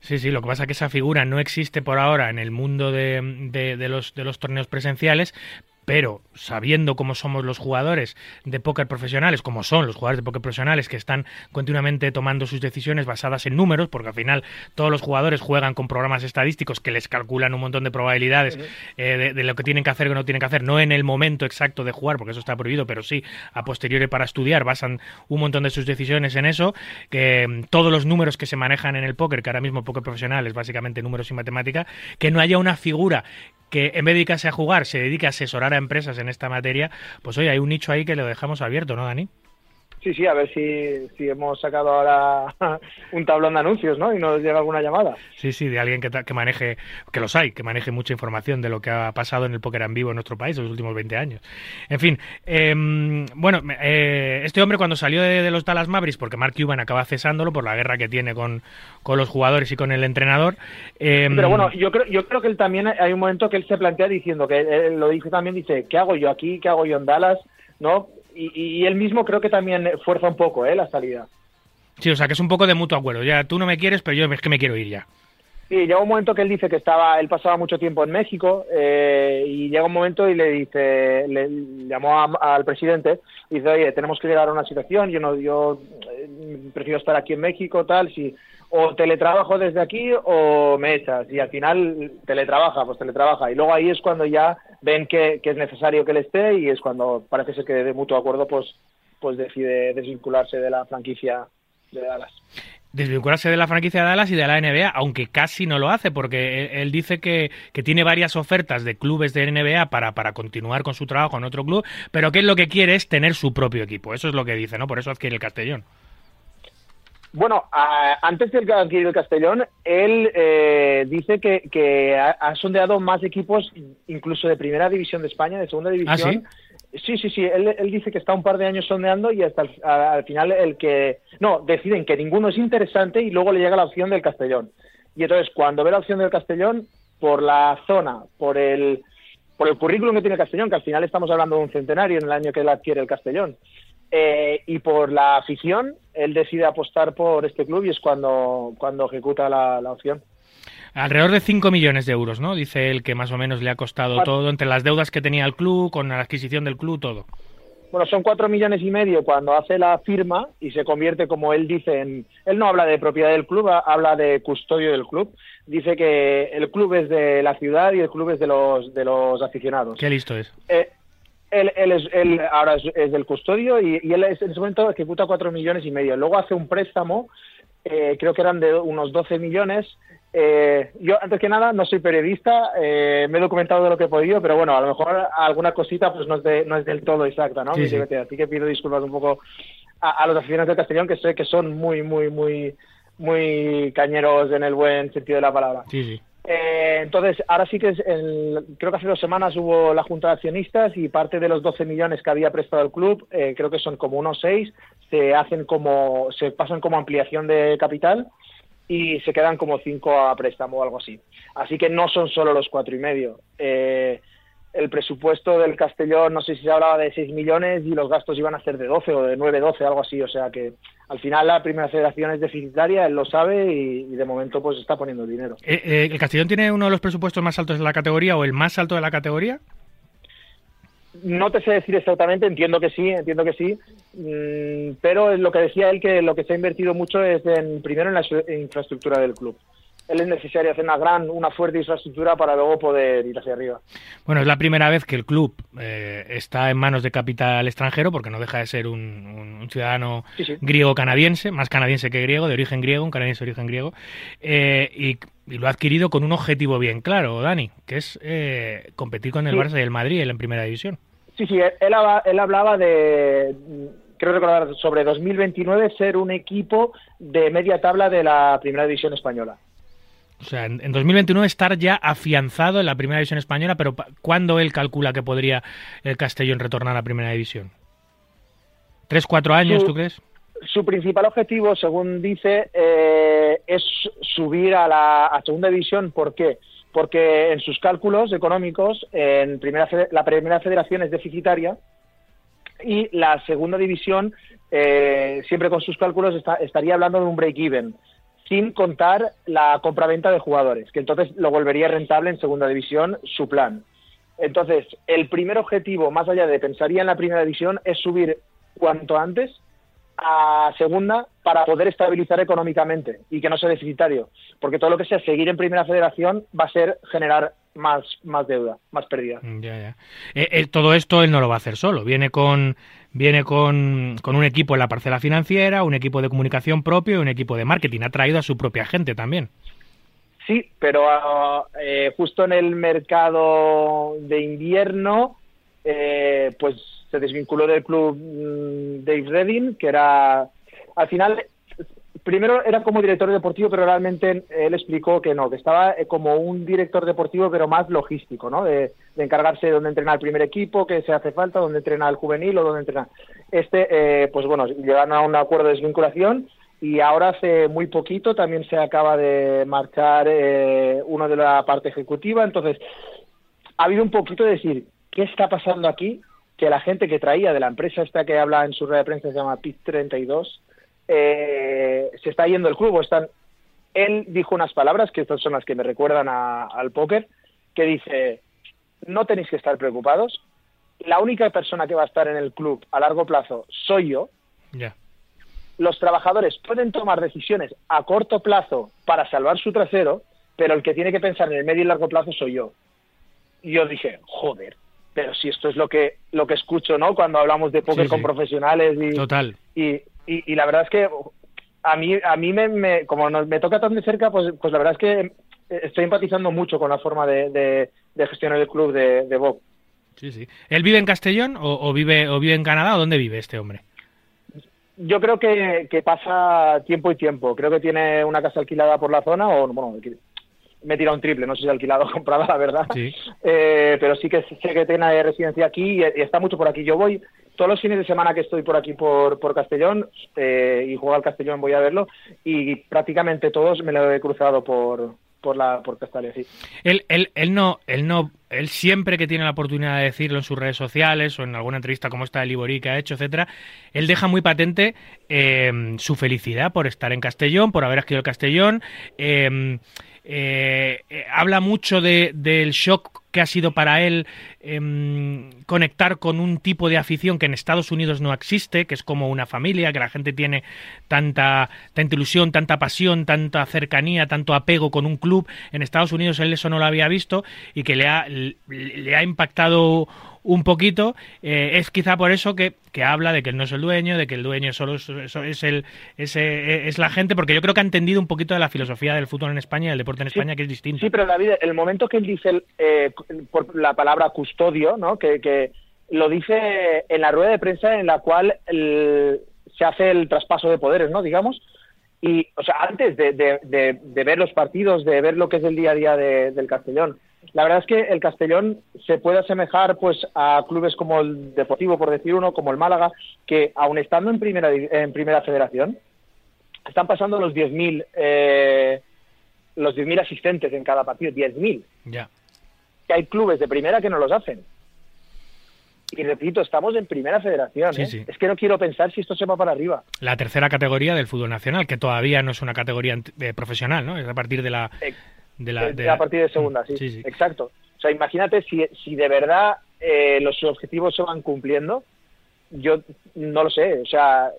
Sí, sí, lo que pasa es que esa figura no existe por ahora en el mundo de, de, los, de los torneos presenciales, pero sabiendo cómo somos los jugadores de póker profesionales, como son los jugadores de póker profesionales que están continuamente tomando sus decisiones basadas en números, porque al final todos los jugadores juegan con programas estadísticos que les calculan un montón de probabilidades eh, de, lo que tienen que hacer o que no tienen que hacer, no en el momento exacto de jugar, porque eso está prohibido, pero sí a posteriori para estudiar, basan un montón de sus decisiones en eso, que mm, todos los números que se manejan en el póker, que ahora mismo el póker profesional es básicamente números y matemática, que no haya una figura que en vez de dedicarse a jugar se dedique a asesorar a empresas en esta materia, pues oye, hay un nicho ahí que lo dejamos abierto, ¿no, Dani? Sí, sí, a ver si, si hemos sacado ahora un tablón de anuncios, ¿no? Y nos llega alguna llamada. Sí, sí, de alguien que, que maneje, que los hay, que maneje mucha información de lo que ha pasado en el póker en vivo en nuestro país en los últimos 20 años. En fin, em, bueno, eh, este hombre cuando salió de, los Dallas Mavericks, porque Mark Cuban acaba cesándolo por la guerra que tiene con, con los jugadores y con el entrenador. Em, Pero bueno, yo creo, yo creo que él también hay un momento que él se plantea diciendo, que él lo dice también, dice, ¿qué hago yo aquí? ¿Qué hago yo en Dallas? ¿No? Y, él mismo creo que también fuerza un poco ¿eh? la salida. Sí, o sea, que es un poco de mutuo acuerdo. Ya tú no me quieres, pero yo es que me quiero ir ya. Sí, llega un momento que él dice que estaba, él pasaba mucho tiempo en México eh, y llega un momento y le dice, le llamó al presidente y dice, oye, tenemos que llegar a una situación, yo no, yo eh, prefiero estar aquí en México, tal, si o teletrabajo desde aquí o me echas y al final teletrabaja, pues teletrabaja y luego ahí es cuando ya ven que, es necesario que él esté y es cuando parece ser que de mutuo acuerdo pues, pues decide desvincularse de la franquicia de Dallas. Desvincularse de la franquicia de Dallas y de la NBA, aunque casi no lo hace, porque él, dice que, tiene varias ofertas de clubes de NBA para, para continuar con su trabajo en otro club, pero que él lo que quiere es tener su propio equipo. Eso es lo que dice, ¿no? Por eso adquiere el Castellón. Bueno, antes de adquirir el Castellón, él eh, dice que, que ha, sondeado más equipos, incluso de primera división de España, de segunda división. ¿Ah, sí? Sí, sí, sí. Él, dice que está un par de años sondeando y hasta al final el que... No, deciden que ninguno es interesante y luego le llega la opción del Castellón. Y entonces, cuando ve la opción del Castellón, por la zona, por el, por el currículum que tiene el Castellón, que al final estamos hablando de un centenario en el año que él adquiere el Castellón, eh, y por la afición, él decide apostar por este club y es cuando, cuando ejecuta la, opción. Alrededor de 5 millones de euros, ¿no? Dice él que más o menos le ha costado todo, entre las deudas que tenía el club, con la adquisición del club, todo. Bueno, son 4 millones y medio cuando hace la firma y se convierte, como él dice, en... Él no habla de propiedad del club, habla de custodio del club. Dice que el club es de la ciudad y el club es de los, de los aficionados. Qué listo es. Eh, él, él, es, él ahora es, del custodio y, él en ese momento ejecuta cuatro millones y medio. Luego hace un préstamo, eh, creo que eran de unos 12 millones. Eh, yo, antes que nada, no soy periodista, eh, me he documentado de lo que he podido, pero bueno, a lo mejor alguna cosita pues no es, de, no es del todo exacta, ¿no? Así que pido disculpas un poco a, los aficionados de Castellón, que sé que son muy, muy, muy, muy cañeros en el buen sentido de la palabra. Sí, sí. Eh, entonces, ahora sí que es creo que hace dos semanas hubo la Junta de Accionistas y parte de los 12 millones que había prestado el club, eh, creo que son como unos 6, se hacen como, se pasan como ampliación de capital y se quedan como 5 a préstamo o algo así. Así que no son solo los cuatro y medio. Eh, el presupuesto del Castellón, no sé si se hablaba de 6 millones y los gastos iban a ser de 12 o de 9, 12, algo así. O sea que al final la primera federación es deficitaria, él lo sabe y, de momento pues está poniendo dinero. Eh, eh, ¿El Castellón tiene uno de los presupuestos más altos de la categoría o el más alto de la categoría? No te sé decir exactamente, entiendo que sí, entiendo que sí, mm, pero es lo que decía él que lo que se ha invertido mucho es en primero en la infraestructura del club él es necesario hacer una gran, una fuerte infraestructura para luego poder ir hacia arriba. Bueno, es la primera vez que el club eh, está en manos de capital extranjero, porque no deja de ser un, ciudadano griego-canadiense, más canadiense que griego, de origen griego, un canadiense de origen griego, eh, y, lo ha adquirido con un objetivo bien claro, Dani, que es eh, competir con el Barça y el Madrid en primera división. Sí, sí, él, él hablaba de creo recordar sobre 2029 ser un equipo de media tabla de la primera división española. O sea, en, 2021 estar ya afianzado en la primera división española, pero ¿cuándo él calcula que podría el Castellón retornar a la primera división? ¿Tres, cuatro años, tú crees? Su principal objetivo, según dice, eh, es subir a la segunda división. ¿Por qué? Porque en sus cálculos económicos, en primera, la primera federación es deficitaria y la segunda división, eh, siempre con sus cálculos, estaría hablando de un break-even sin contar la compraventa de jugadores, que entonces lo volvería rentable en segunda división su plan. Entonces, el primer objetivo, más allá de pensaría en la primera división, es subir cuanto antes a segunda para poder estabilizar económicamente y que no sea deficitario. Porque todo lo que sea seguir en primera federación va a ser generar más, más deuda, más pérdida. Ya, ya. Eh, eh, todo esto él no lo va a hacer solo. Viene con viene con, con, un equipo en la parcela financiera, un equipo de comunicación propio y un equipo de marketing. Ha traído a su propia gente también. Sí, pero eh, justo en el mercado de invierno, eh, pues se desvinculó del club mm, Dave Redding, que era, al final, primero era como director deportivo, pero realmente él explicó que no, que estaba eh, como un director deportivo, pero más logístico, ¿no? De, encargarse de dónde entrena el primer equipo, que se hace falta, dónde entrena el juvenil o dónde entrena. Este, eh, pues bueno, llegaron a un acuerdo de desvinculación y ahora hace muy poquito también se acaba de marchar eh, uno de la parte ejecutiva, entonces ha habido un poquito de decir, ¿qué está pasando aquí? Que la gente que traía de la empresa esta que habla en su red de prensa se llama PIT 32, eh, se está yendo el club, están... Él dijo unas palabras, que estas son las que me recuerdan al póker, que dice, no tenéis que estar preocupados, la única persona que va a estar en el club a largo plazo soy yo. Los trabajadores pueden tomar decisiones a corto plazo para salvar su trasero, pero el que tiene que pensar en el medio y largo plazo soy yo. Y yo dije, joder, pero si esto es lo que lo que escucho, ¿no? Cuando hablamos de póker con profesionales y, Total. Y, y, la verdad es que a mí a mí me, como me toca tan de cerca, pues pues la verdad es que estoy empatizando mucho con la forma de, de, gestionar el club de, de Bob. Sí, sí. ¿Él vive en Castellón o, vive o vive en Canadá o dónde vive este hombre? Yo creo que, que, pasa tiempo y tiempo. Creo que tiene una casa alquilada por la zona o, bueno, me he tirado un triple, no sé si alquilado o comprada, la verdad. Eh, pero sí que sé que tiene residencia aquí y, está mucho por aquí. Yo voy todos los fines de semana que estoy por aquí por, por Castellón eh, y juego al Castellón voy a verlo y prácticamente todos me lo he cruzado por, por la por Castalia, sí. Él, él, él no, él no, él siempre que tiene la oportunidad de decirlo en sus redes sociales o en alguna entrevista como esta de Liborí que ha hecho, etcétera, él deja muy patente eh, su felicidad por estar en Castellón, por haber adquirido el Castellón. Eh, eh, habla mucho de, del shock ha sido para él em, conectar con un tipo de afición que en Estados Unidos no existe, que es como una familia, que la gente tiene tanta, tanta ilusión, tanta pasión, tanta cercanía, tanto apego con un club. En Estados Unidos él eso no lo había visto y que le ha, le ha impactado un poquito. Eh, es quizá por eso que, que, habla de que él no es el dueño, de que el dueño solo es, es, el, es, es, la gente, porque yo creo que ha entendido un poquito de la filosofía del fútbol en España y del deporte en España, que es distinto. Sí, pero David, el momento que él dice eh, por la palabra custodio, ¿no? Que, que, lo dice en la rueda de prensa en la cual se hace el traspaso de poderes, ¿no? Digamos. Y, o sea, antes de, de, de, ver los partidos, de ver lo que es el día a día del Castellón, la verdad es que el Castellón se puede asemejar pues a clubes como el Deportivo, por decir uno, como el Málaga, que aun estando en primera, en primera federación, están pasando los 10.000 eh, los 10.000 asistentes en cada partido, 10.000. Ya. Que hay clubes de primera que no los hacen. Y repito, estamos en primera federación. ¿eh? Es que no quiero pensar si esto se va para arriba. La tercera categoría del fútbol nacional, que todavía no es una categoría eh, profesional, ¿no? Es a partir de la... De la, A partir de segunda, sí, Exacto. O sea, imagínate si, si de verdad eh, los objetivos se van cumpliendo, yo no lo sé. O sea,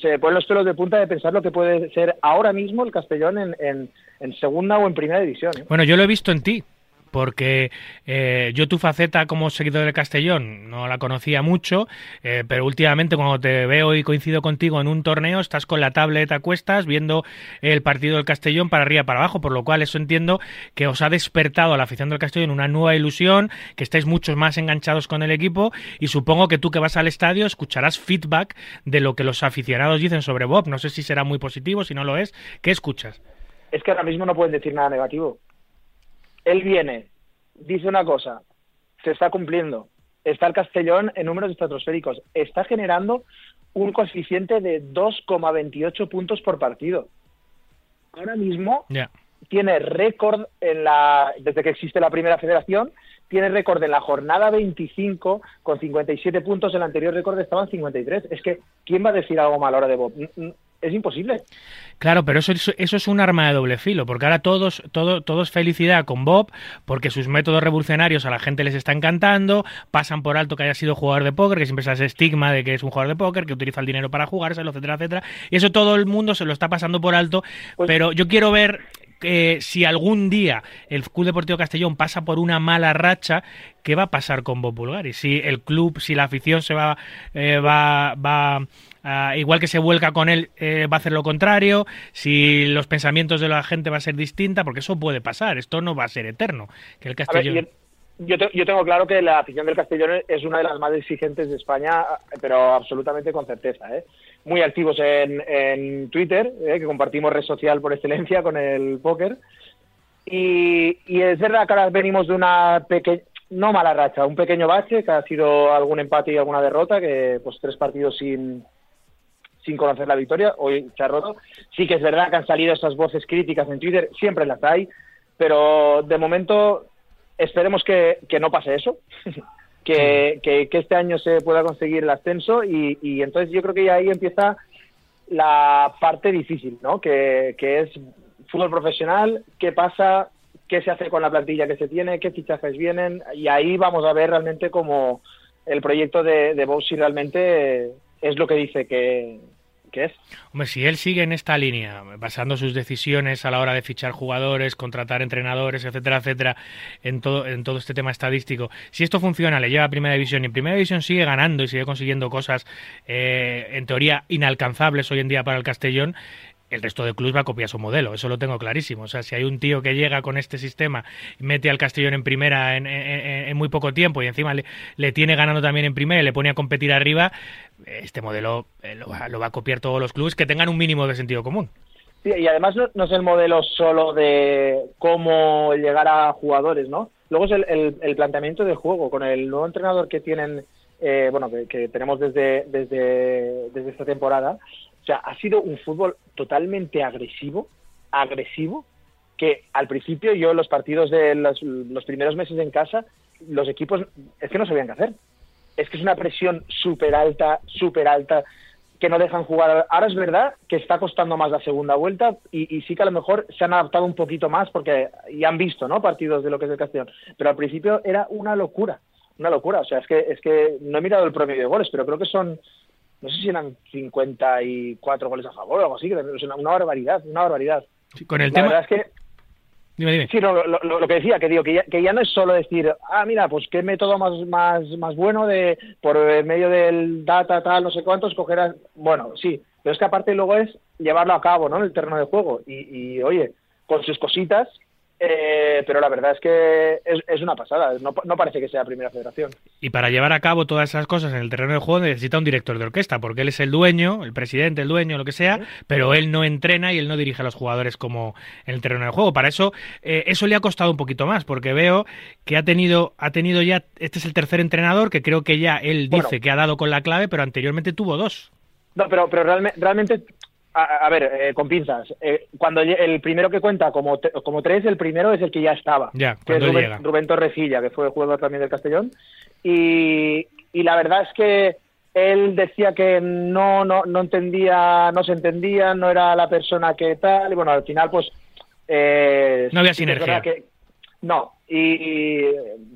se ponen los pelos de punta de pensar lo que puede ser ahora mismo el Castellón en, en, en segunda o en primera división. ¿eh? Bueno, yo lo he visto en ti porque eh, yo tu faceta como seguidor de Castellón no la conocía mucho, eh, pero últimamente cuando te veo y coincido contigo en un torneo, estás con la tableta a cuestas viendo el partido del Castellón para arriba para abajo, por lo cual eso entiendo que os ha despertado a la afición del Castellón una nueva ilusión, que estáis mucho más enganchados con el equipo y supongo que tú que vas al estadio escucharás feedback de lo que los aficionados dicen sobre Bob. No sé si será muy positivo, si no lo es. ¿Qué escuchas? Es que ahora mismo no pueden decir nada negativo él viene, dice una cosa, se está cumpliendo. Está el Castellón en números estratosféricos. Está generando un coeficiente de 2,28 puntos por partido. Ahora mismo tiene récord en la desde que existe la primera federación, tiene récord en la jornada 25 con 57 puntos, el anterior récord estaba en 53. Es que, ¿quién va a decir algo mal ahora de Bob? Es imposible. Claro, pero eso, eso, es un arma de doble filo, porque ahora todos, todo, todo es felicidad con Bob, porque sus métodos revolucionarios a la gente les está encantando, pasan por alto que haya sido jugador de póker, que siempre está ese estigma de que es un jugador de póker, que utiliza el dinero para jugárselo, etcétera, etcétera. Y eso todo el mundo se lo está pasando por alto, Pues- pero yo quiero ver eh, si algún día el Club Deportivo Castellón pasa por una mala racha, ¿qué va a pasar con Bob Bulgari? Si el club, si la afición se va, eh, va, va ah, igual que se vuelca con él, eh, va a hacer lo contrario, si los pensamientos de la gente va a ser distinta, porque eso puede pasar, esto no va a ser eterno. Que el ver, Castellón... yo, yo te- yo tengo claro que la afición del Castellón es una de las más exigentes de España, pero absolutamente con certeza. ¿eh? Muy activos en, en Twitter, ¿eh? que compartimos red social por excelencia con el póker. Y, y es verdad que ahora venimos de una pequeña, no mala racha, un pequeño bache, que ha sido algún empate y alguna derrota, que pues tres partidos sin, sin conocer la victoria, hoy se ha roto. Sí que es verdad que han salido esas voces críticas en Twitter, siempre las hay, pero de momento esperemos que, que no pase eso, que, que, que este año se pueda conseguir el ascenso y, y entonces yo creo que ya ahí empieza la parte difícil, ¿no? Que, que es fútbol profesional, qué pasa, qué se hace con la plantilla que se tiene, qué fichajes vienen. Y ahí vamos a ver realmente cómo el proyecto de, de Bow si realmente es lo que dice que, que es. Hombre, si él sigue en esta línea, basando sus decisiones a la hora de fichar jugadores, contratar entrenadores, etcétera, etcétera, en todo, en todo este tema estadístico, si esto funciona, le lleva a Primera División y Primera División sigue ganando y sigue consiguiendo cosas, eh, en teoría, inalcanzables hoy en día para el Castellón, el resto de clubes va a copiar su modelo, eso lo tengo clarísimo. O sea, si hay un tío que llega con este sistema, mete al Castellón en primera en, en- en muy poco tiempo y encima le, tiene ganando también en primera y le pone a competir arriba, este modelo eh, lo, va, lo va a copiar todos los clubes que tengan un mínimo de sentido común. Sí, y además no, es el modelo solo de cómo llegar a jugadores, ¿no? Luego es el, planteamiento de juego. Con el nuevo entrenador que tienen, eh, bueno, que, tenemos desde, desde esta temporada, o sea, ha sido un fútbol totalmente agresivo, agresivo, que al principio yo los partidos de los, los primeros meses en casa, los equipos es que no sabían qué hacer. Es que es una presión súper alta, súper alta, que no dejan jugar. Ahora es verdad que está costando más la segunda vuelta y, sí que a lo mejor se han adaptado un poquito más porque ya han visto ¿no? partidos de lo que es el Castellón. Pero al principio era una locura, una locura. O sea, es que, es que no he mirado el promedio de goles, pero creo que son, no sé si eran 54 goles a favor o algo así, que es una, una barbaridad, una barbaridad. Sí, Con el la tema... verdad es que Dime, dime. Sí, no, lo, lo- lo que decía, que digo, que ya, que ya no es solo decir, ah, mira, pues qué método más, más, más bueno de, por medio del data, tal, no sé cuántos, coger a... Bueno, sí, pero es que aparte luego es llevarlo a cabo, ¿no? En el terreno de juego. Y, y oye, con sus cositas, eh, pero la verdad es que es, es una pasada, no, no parece que sea primera federación. Y para llevar a cabo todas esas cosas en el terreno de juego necesita un director de orquesta, porque él es el dueño, el presidente, el dueño, lo que sea, pero él no entrena y él no dirige a los jugadores como en el terreno de juego. Para eso, eh, eso le ha costado un poquito más, porque veo que ha tenido, ha tenido ya, este es el tercer entrenador, que creo que ya él dice Bueno. que ha dado con la clave, pero anteriormente tuvo dos. No, pero, pero realme- realmente, a, a ver, eh, con pinzas, eh, cuando el primero que cuenta como, como tres, el primero es el que ya estaba, Ya, que es Rubén, llega. Rubén Torrecilla, que fue jugador también del Castellón, y, y la verdad es que él decía que no, no, no entendía, no se entendía, no era la persona que tal, y bueno, al final pues... eh, No había sinergia. que- no, y, y,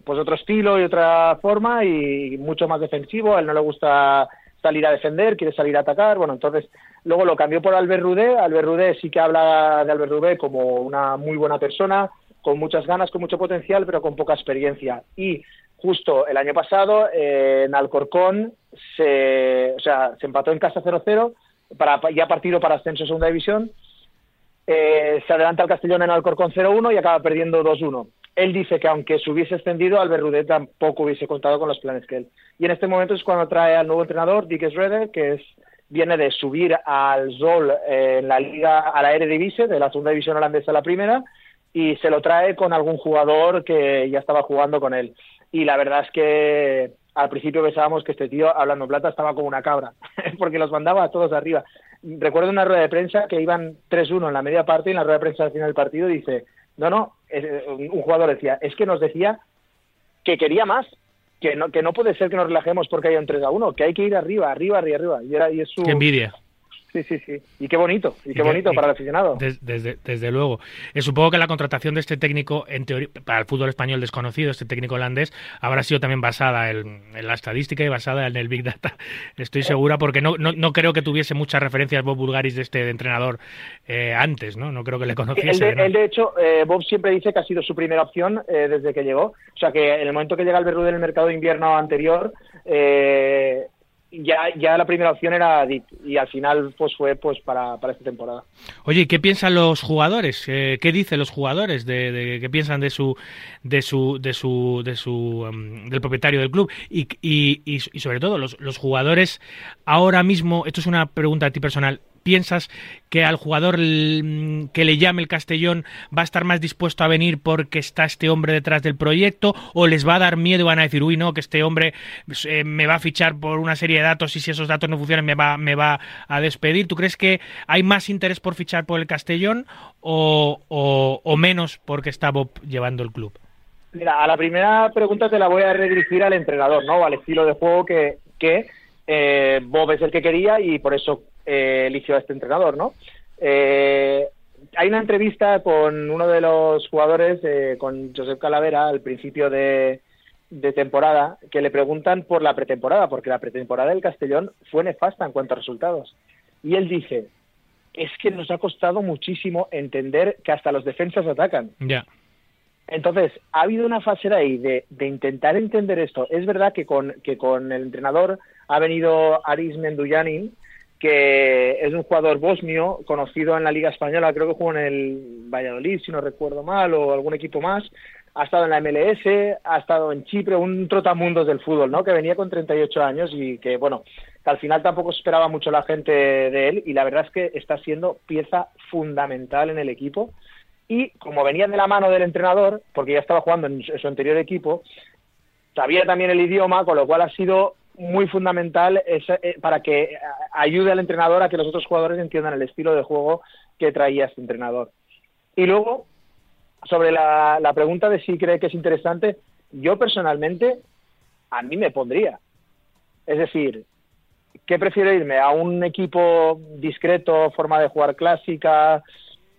pues otro estilo y otra forma y mucho más defensivo. A él no le gusta salir a defender, quiere salir a atacar. Bueno, entonces luego lo cambió por Albert Rudé. Albert Rudé sí que habla de Albert Rudé como una muy buena persona, con muchas ganas, con mucho potencial, pero con poca experiencia. Y justo el año pasado eh, en Alcorcón se, o sea, se empató en casa 0-0 para ya partido para ascenso a segunda división eh, se adelanta el Castellón en Alcorcón 0-1 y acaba perdiendo 2-1. Él dice que aunque se hubiese extendido, Albert Rudé tampoco hubiese contado con los planes que él. Y en este momento es cuando trae al nuevo entrenador, Dick Schroeder, que es, viene de subir al Zol eh, en la liga, a la Eredivisie, de la segunda división holandesa a la primera, y se lo trae con algún jugador que ya estaba jugando con él. Y la verdad es que al principio pensábamos que este tío, hablando plata, estaba como una cabra, porque los mandaba a todos arriba. Recuerdo una rueda de prensa que iban 3-1 en la media parte y en la rueda de prensa al final del partido dice, no, no, eh, un jugador decía, es que nos decía que quería más, que no, que no puede ser que nos relajemos porque haya un 3-1, que hay que ir arriba, arriba, arriba, arriba. Y, era, y es su, Qué envidia. Sí, sí, sí. Y qué bonito, y qué bonito para el aficionado. Desde, desde, luego. Eh, supongo que la contratación de este técnico, en teoría, para el fútbol español desconocido, este técnico holandés, habrá sido también basada en, la estadística y basada en el Big Data. Estoy segura, porque no, no, no creo que tuviese muchas referencias Bob Bulgaris de este entrenador eh, antes, ¿no? No creo que le conociese. Él, de, hecho, eh, Bob siempre dice que ha sido su primera opción desde que llegó. O sea, que en el momento que llega el Berrú del mercado de invierno anterior, eh, ya, ya la primera opción era y al final pues fue pues para, para esta temporada. Oye, ¿qué piensan los jugadores? Eh, ¿Qué dicen los jugadores de, de, qué piensan de su de su de su de su um, del propietario del club y, y, y, sobre todo los, los jugadores ahora mismo, esto es una pregunta a ti personal, piensas que al jugador que le llame el Castellón va a estar más dispuesto a venir porque está este hombre detrás del proyecto o les va a dar miedo y van a decir, uy, no, que este hombre eh, me va a fichar por una serie de datos y si esos datos no funcionan me va, me va a despedir? ¿Tú crees que hay más interés por fichar por el Castellón o, o, menos porque está Bob llevando el club? Mira, a la primera pregunta te la voy a redirigir al entrenador, ¿no? Al estilo de juego que, que eh, Bob es el que quería y por eso eh, eligió a este entrenador, ¿no? Eh, hay una entrevista con uno de los jugadores, eh, con Josep Calavera, al principio de, temporada, que le preguntan por la pretemporada, porque la pretemporada del Castellón fue nefasta en cuanto a resultados. Y él dice, es que nos ha costado muchísimo entender que hasta los defensas atacan. Ya. Entonces, ha habido una fase ahí de, de, intentar entender esto. Es verdad que con, que con el entrenador ha venido Aris Menduyanin, que es un jugador bosnio conocido en la Liga Española, creo que jugó en el Valladolid, si no recuerdo mal, o algún equipo más. Ha estado en la MLS, ha estado en Chipre, un trotamundos del fútbol, ¿no? Que venía con 38 años y que, bueno, que al final tampoco esperaba mucho la gente de él y la verdad es que está siendo pieza fundamental en el equipo. Y como venía de la mano del entrenador, porque ya estaba jugando en su anterior equipo, sabía también el idioma, con lo cual ha sido muy fundamental es, eh, para que ayude al entrenador a que los otros jugadores entiendan el estilo de juego que traía este entrenador. Y luego, sobre la, pregunta de si cree que es interesante, yo personalmente, a mí me pondría. Es decir, ¿qué prefiero irme? ¿A un equipo discreto, forma de jugar clásica,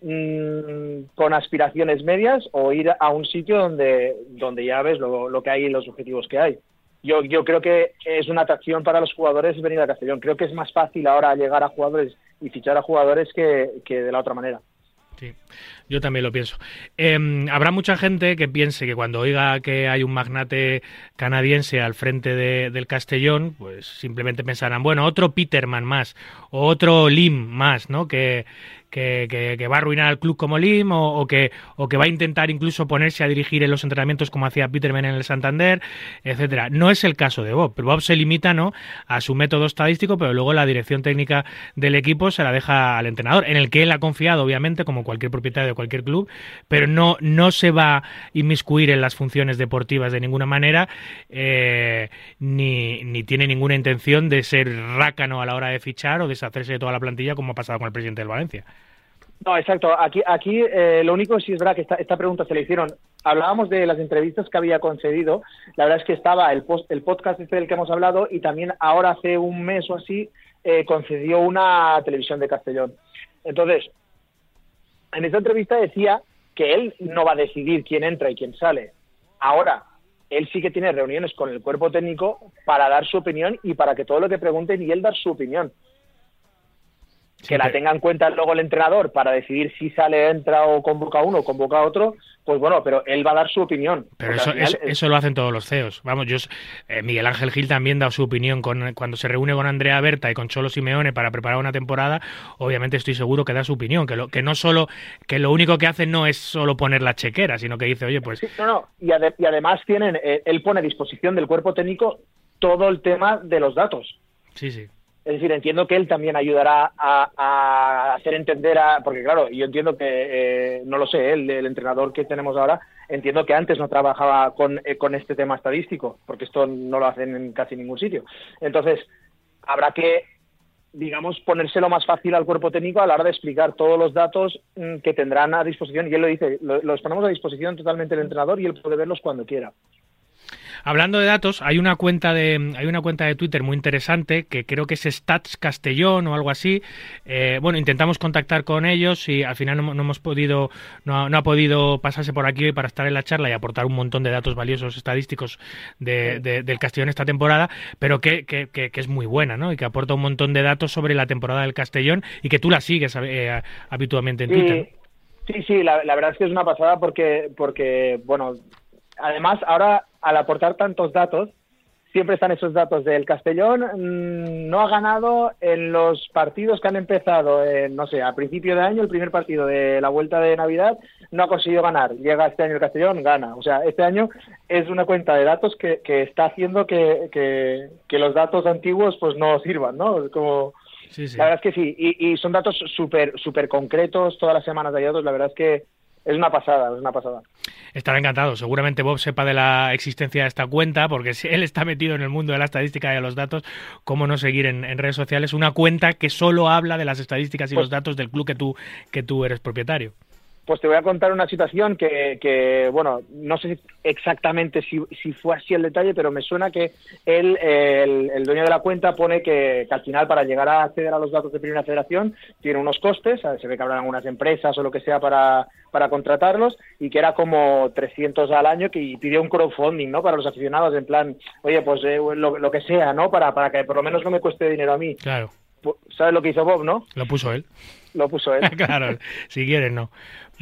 mmm, con aspiraciones medias, o ir a un sitio donde, donde ya ves lo, lo que hay y los objetivos que hay? Yo, yo creo que es una atracción para los jugadores venir a Castellón. Creo que es más fácil ahora llegar a jugadores y fichar a jugadores que, que de la otra manera. Sí, yo también lo pienso. Eh, habrá mucha gente que piense que cuando oiga que hay un magnate canadiense al frente de, del Castellón, pues simplemente pensarán, bueno, otro Peterman más, o otro Lim más, ¿no? Que, que, va a arruinar al club como Lim o, que, o que va a intentar incluso ponerse a dirigir en los entrenamientos como hacía Peterman en el Santander, etcétera. No es el caso de Bob, pero Bob se limita ¿no? a su método estadístico, pero luego la dirección técnica del equipo se la deja al entrenador, en el que él ha confiado, obviamente, como cualquier propietario de cualquier club, pero no, no se va a inmiscuir en las funciones deportivas de ninguna manera, eh, ni, ni tiene ninguna intención de ser rácano a la hora de fichar o deshacerse de toda la plantilla como ha pasado con el presidente del Valencia. No, exacto. Aquí, aquí eh, lo único sí es verdad que esta, esta pregunta se le hicieron. Hablábamos de las entrevistas que había concedido. La verdad es que estaba el, post, el podcast este del que hemos hablado y también ahora hace un mes o así eh, concedió una televisión de Castellón. Entonces, en esa entrevista decía que él no va a decidir quién entra y quién sale. Ahora, él sí que tiene reuniones con el cuerpo técnico para dar su opinión y para que todo lo que pregunten y él dar su opinión que la tenga en cuenta luego el entrenador para decidir si sale, entra o convoca uno o convoca otro, pues bueno, pero él va a dar su opinión. Pero eso, eso, lo hacen todos los CEOs. Vamos, yo eh, Miguel Ángel Gil también da su opinión con, cuando se reúne con Andrea Berta y con Cholo Simeone para preparar una temporada, obviamente estoy seguro que da su opinión, que lo, que no solo, que lo único que hace no es solo poner la chequera, sino que dice, oye, pues... no, no, y, y además tienen, eh, él pone a disposición del cuerpo técnico todo el tema de los datos. Sí, sí. Es decir, entiendo que él también ayudará a, hacer entender a, porque claro, yo entiendo que, eh, no lo sé, el, el, entrenador que tenemos ahora, entiendo que antes no trabajaba con, eh, con este tema estadístico, porque esto no lo hacen en casi ningún sitio. Entonces, habrá que, digamos, ponérselo más fácil al cuerpo técnico a la hora de explicar todos los datos mm, que tendrán a disposición. Y él lo dice, los ponemos a disposición totalmente el entrenador y él puede verlos cuando quiera. Hablando de datos, hay una cuenta de hay una cuenta de Twitter muy interesante que creo que es Stats Castellón o algo así. Eh, bueno, intentamos contactar con ellos y al final no, hemos podido no, ha podido pasarse por aquí para estar en la charla y aportar un montón de datos valiosos estadísticos de, del Castellón esta temporada, pero que, que, que, es muy buena, ¿no? Y que aporta un montón de datos sobre la temporada del Castellón y que tú la sigues eh, habitualmente en Twitter. Sí, sí, la, la, verdad es que es una pasada porque, porque bueno, además, ahora al aportar tantos datos, siempre están esos datos del Castellón. Mm, no ha ganado en los partidos que han empezado, no sé, a principio de año, el primer partido de la vuelta de Navidad, no ha conseguido ganar. Llega este año el Castellón, gana. O sea, este año es una cuenta de datos que, que está haciendo que, que, los datos antiguos pues no sirvan, ¿no? Como, La verdad es que sí. Y, y son datos súper super concretos, todas las semanas de datos. La verdad es que es una pasada, es una pasada. Estará encantado. Seguramente Bob sepa de la existencia de esta cuenta, porque si él está metido en el mundo de la estadística y de los datos, ¿cómo no seguir en, redes sociales una cuenta que solo habla de las estadísticas y pues los datos del club que tú, que tú eres propietario? Pues te voy a contar una situación que, que bueno, no sé exactamente si, si, fue así el detalle, pero me suena que él, el, dueño de la cuenta pone que, al final para llegar a acceder a los datos de Primera Federación tiene unos costes, se ve que habrán algunas empresas o lo que sea para, para contratarlos y que era como 300 al año que pidió un crowdfunding, ¿no? Para los aficionados, en plan, oye, pues eh, lo, lo, que sea, ¿no? Para, para que por lo menos no me cueste dinero a mí. Claro. ¿Sabes lo que hizo Bob, no? Lo puso él. Lo puso él. claro, si quieres, no.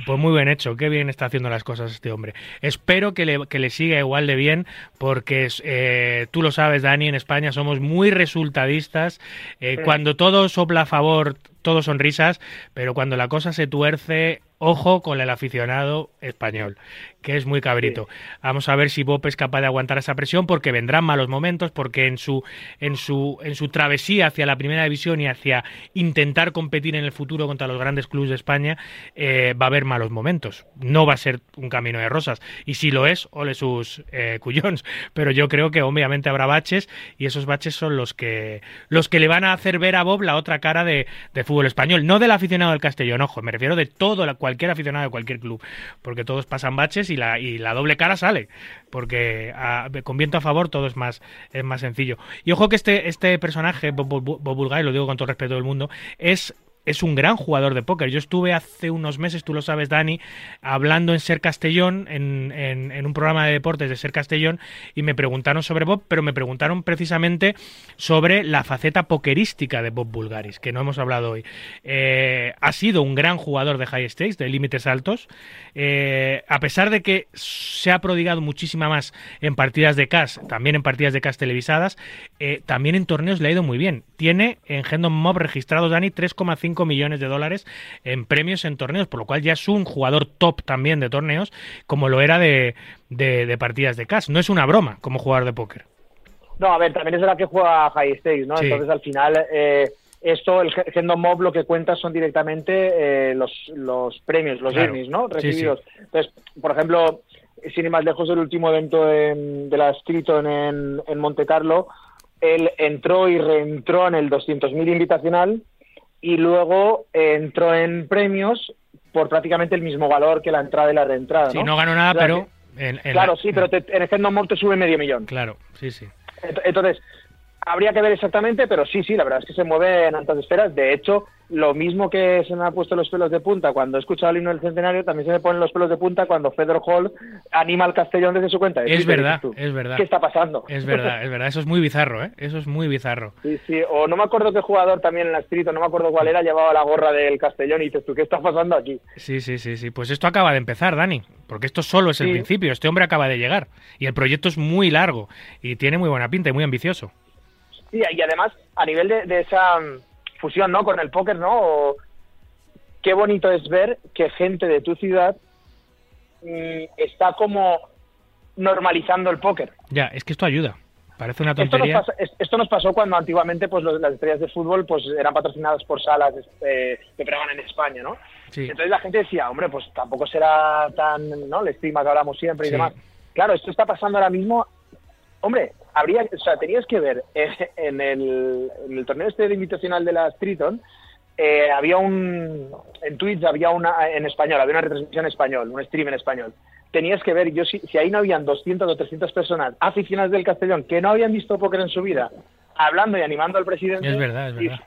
Pues muy bien hecho, qué bien está haciendo las cosas este hombre. Espero que le, que le siga igual de bien, porque eh, tú lo sabes, Dani, en España somos muy resultadistas. Eh, cuando todo sopla a favor, todo sonrisas, pero cuando la cosa se tuerce, ojo con el aficionado español, que es muy cabrito. Vamos a ver si Bob es capaz de aguantar esa presión porque vendrán malos momentos, porque en su en su en su travesía hacia la primera división y hacia intentar competir en el futuro contra los grandes clubes de España eh, va a haber malos momentos. No va a ser un camino de rosas y si lo es, ole sus eh. Pero yo creo que obviamente habrá baches y esos baches son los que los que le van a hacer ver a Bob la otra cara de, de fútbol español, no del aficionado del Castellón, ojo, me refiero de todo cualquier aficionado de cualquier club, porque todos pasan baches y la, y la doble cara sale, porque con viento a favor todo es más, es más sencillo. Y ojo que este, este personaje, Bob, Bob, lo digo con todo respeto del mundo, es es un gran jugador de póker. Yo estuve hace unos meses, tú lo sabes, Dani, hablando en Ser Castellón, en, un programa de deportes de Ser Castellón, y me preguntaron sobre Bob, pero me preguntaron precisamente sobre la faceta pokerística de Bob Bulgaris, que no hemos hablado hoy. Eh, ha sido un gran jugador de high stakes, de límites altos, eh, a pesar de que se ha prodigado muchísima más en partidas de cash, también en partidas de cash televisadas, eh, también en torneos le ha ido muy bien. Tiene en Gendon Mob registrados, Dani, 3,5 millones de dólares en premios en torneos, por lo cual ya es un jugador top también de torneos, como lo era de, de, partidas de cash. No es una broma como jugador de póker. No, a ver, también es la que juega high stakes, ¿no? Entonces al final eh, esto, el Gendo Mob lo que cuenta son directamente eh, los, los premios, los claro. ¿no? Recibidos. Entonces, por ejemplo, sin ir más lejos, el último evento de, la Escrito en, en Monte Carlo, él entró y reentró en el 200.000 invitacional y luego entró en premios por prácticamente el mismo valor que la entrada y la reentrada. Sí, no, ganó nada, pero... claro, sí, pero en el Gendon te sube medio millón. Claro, sí, sí. Entonces, habría que ver exactamente, pero sí, sí, la verdad es que se mueve en altas esferas. De hecho, lo mismo que se me ha puesto los pelos de punta cuando he escuchado el himno del centenario, también se me ponen los pelos de punta cuando Fedor Hall anima al Castellón desde su cuenta. Es verdad, es verdad. ¿Qué está pasando? Es verdad, es verdad. Eso es muy bizarro, ¿eh? Eso es muy bizarro. Sí, sí. O no me acuerdo qué jugador también en la escrito, no me acuerdo cuál era, llevaba la gorra del Castellón y dices tú, ¿qué está pasando aquí? Sí, sí, sí, sí. Pues esto acaba de empezar, Dani, porque esto solo es el principio. Este hombre acaba de llegar y el proyecto es muy largo y tiene muy buena pinta y muy ambicioso. Sí, y además, a nivel de, esa mm, fusión, ¿no? Con el póker, ¿no? qué bonito es ver que gente de tu ciudad mm, está como normalizando el póker. Ya, es que esto ayuda. Parece una tontería. Esto nos, pasó, cuando antiguamente pues las estrellas de fútbol pues eran patrocinadas por salas eh, que pegaban en España, ¿no? Entonces la gente decía, hombre, pues tampoco será tan, ¿no? El estigma que hablamos siempre y demás. Claro, esto está pasando ahora mismo. Hombre, habría, o sea, tenías que ver eh, en el, torneo este de invitacional de la Triton, eh, había un en Twitch había una en español había una retransmisión en español un stream en español tenías que ver, yo si, si ahí no habían 200 o 300 personas aficionadas del Castellón que no habían visto póker en su vida, hablando y animando al presidente. Es verdad, es verdad.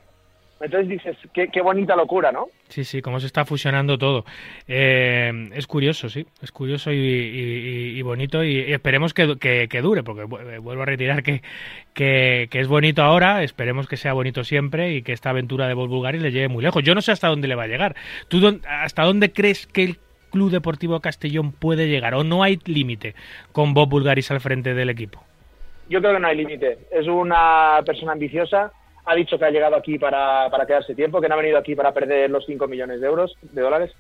Entonces dices, qué, qué bonita locura, ¿no? Sí, sí, cómo se está fusionando todo. Eh, es curioso, sí, es curioso y, y- y bonito y esperemos que, que- que dure, porque eh, vuelvo a retirar que, que, que es bonito ahora, esperemos que sea bonito siempre y que esta aventura de Bob Bulgaris le llegue muy lejos. Yo no sé hasta dónde le va a llegar. ¿Tú dónde- hasta dónde crees que el Club Deportivo Castellón puede llegar o no hay límite con Bob Bulgaris al frente del equipo? Yo creo que no hay límite. Es una persona ambiciosa. Ha dicho que ha llegado aquí para, para quedarse tiempo, que no ha venido aquí para perder los 5 millones de euros, de dólares.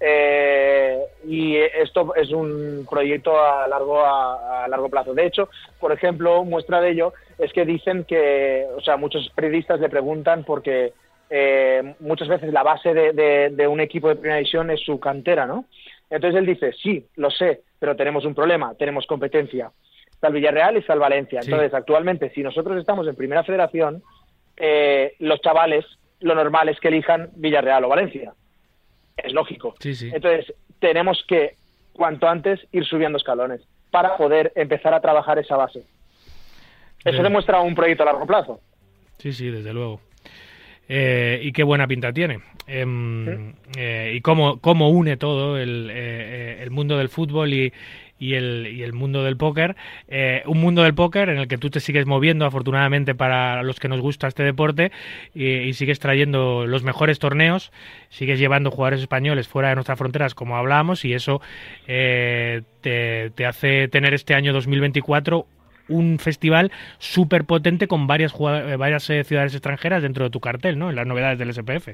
Eh, y esto es un proyecto a largo a, a largo plazo. De hecho, por ejemplo, muestra de ello es que dicen que, o sea, muchos periodistas le preguntan porque eh, muchas veces la base de, de- de un equipo de primera división es su cantera, ¿no? Entonces él dice, sí, lo sé, pero tenemos un problema, tenemos competencia. Está el Villarreal y está el Valencia. Sí. Entonces, actualmente, si nosotros estamos en primera federación, eh, los chavales, lo normal es que elijan Villarreal o Valencia. Es lógico. Sí, sí. Entonces, tenemos que, cuanto antes, ir subiendo escalones para poder empezar a trabajar esa base. Eso Bien. demuestra un proyecto a largo plazo. Sí, sí, desde luego. Eh, y qué buena pinta tiene. Em, eh, y cómo, cómo une todo el, eh, eh, el mundo del fútbol y, y, el, mundo del póker. Eh, un mundo del póker en el que tú te sigues moviendo, afortunadamente para los que nos gusta este deporte, y, sigues trayendo los mejores torneos, sigues llevando jugadores españoles fuera de nuestras fronteras, como hablábamos, y eso eh, te, hace tener este año 2024 un festival súper potente con varias, eh, varias eh, ciudades extranjeras dentro de tu cartel, ¿no? En las novedades del SPF.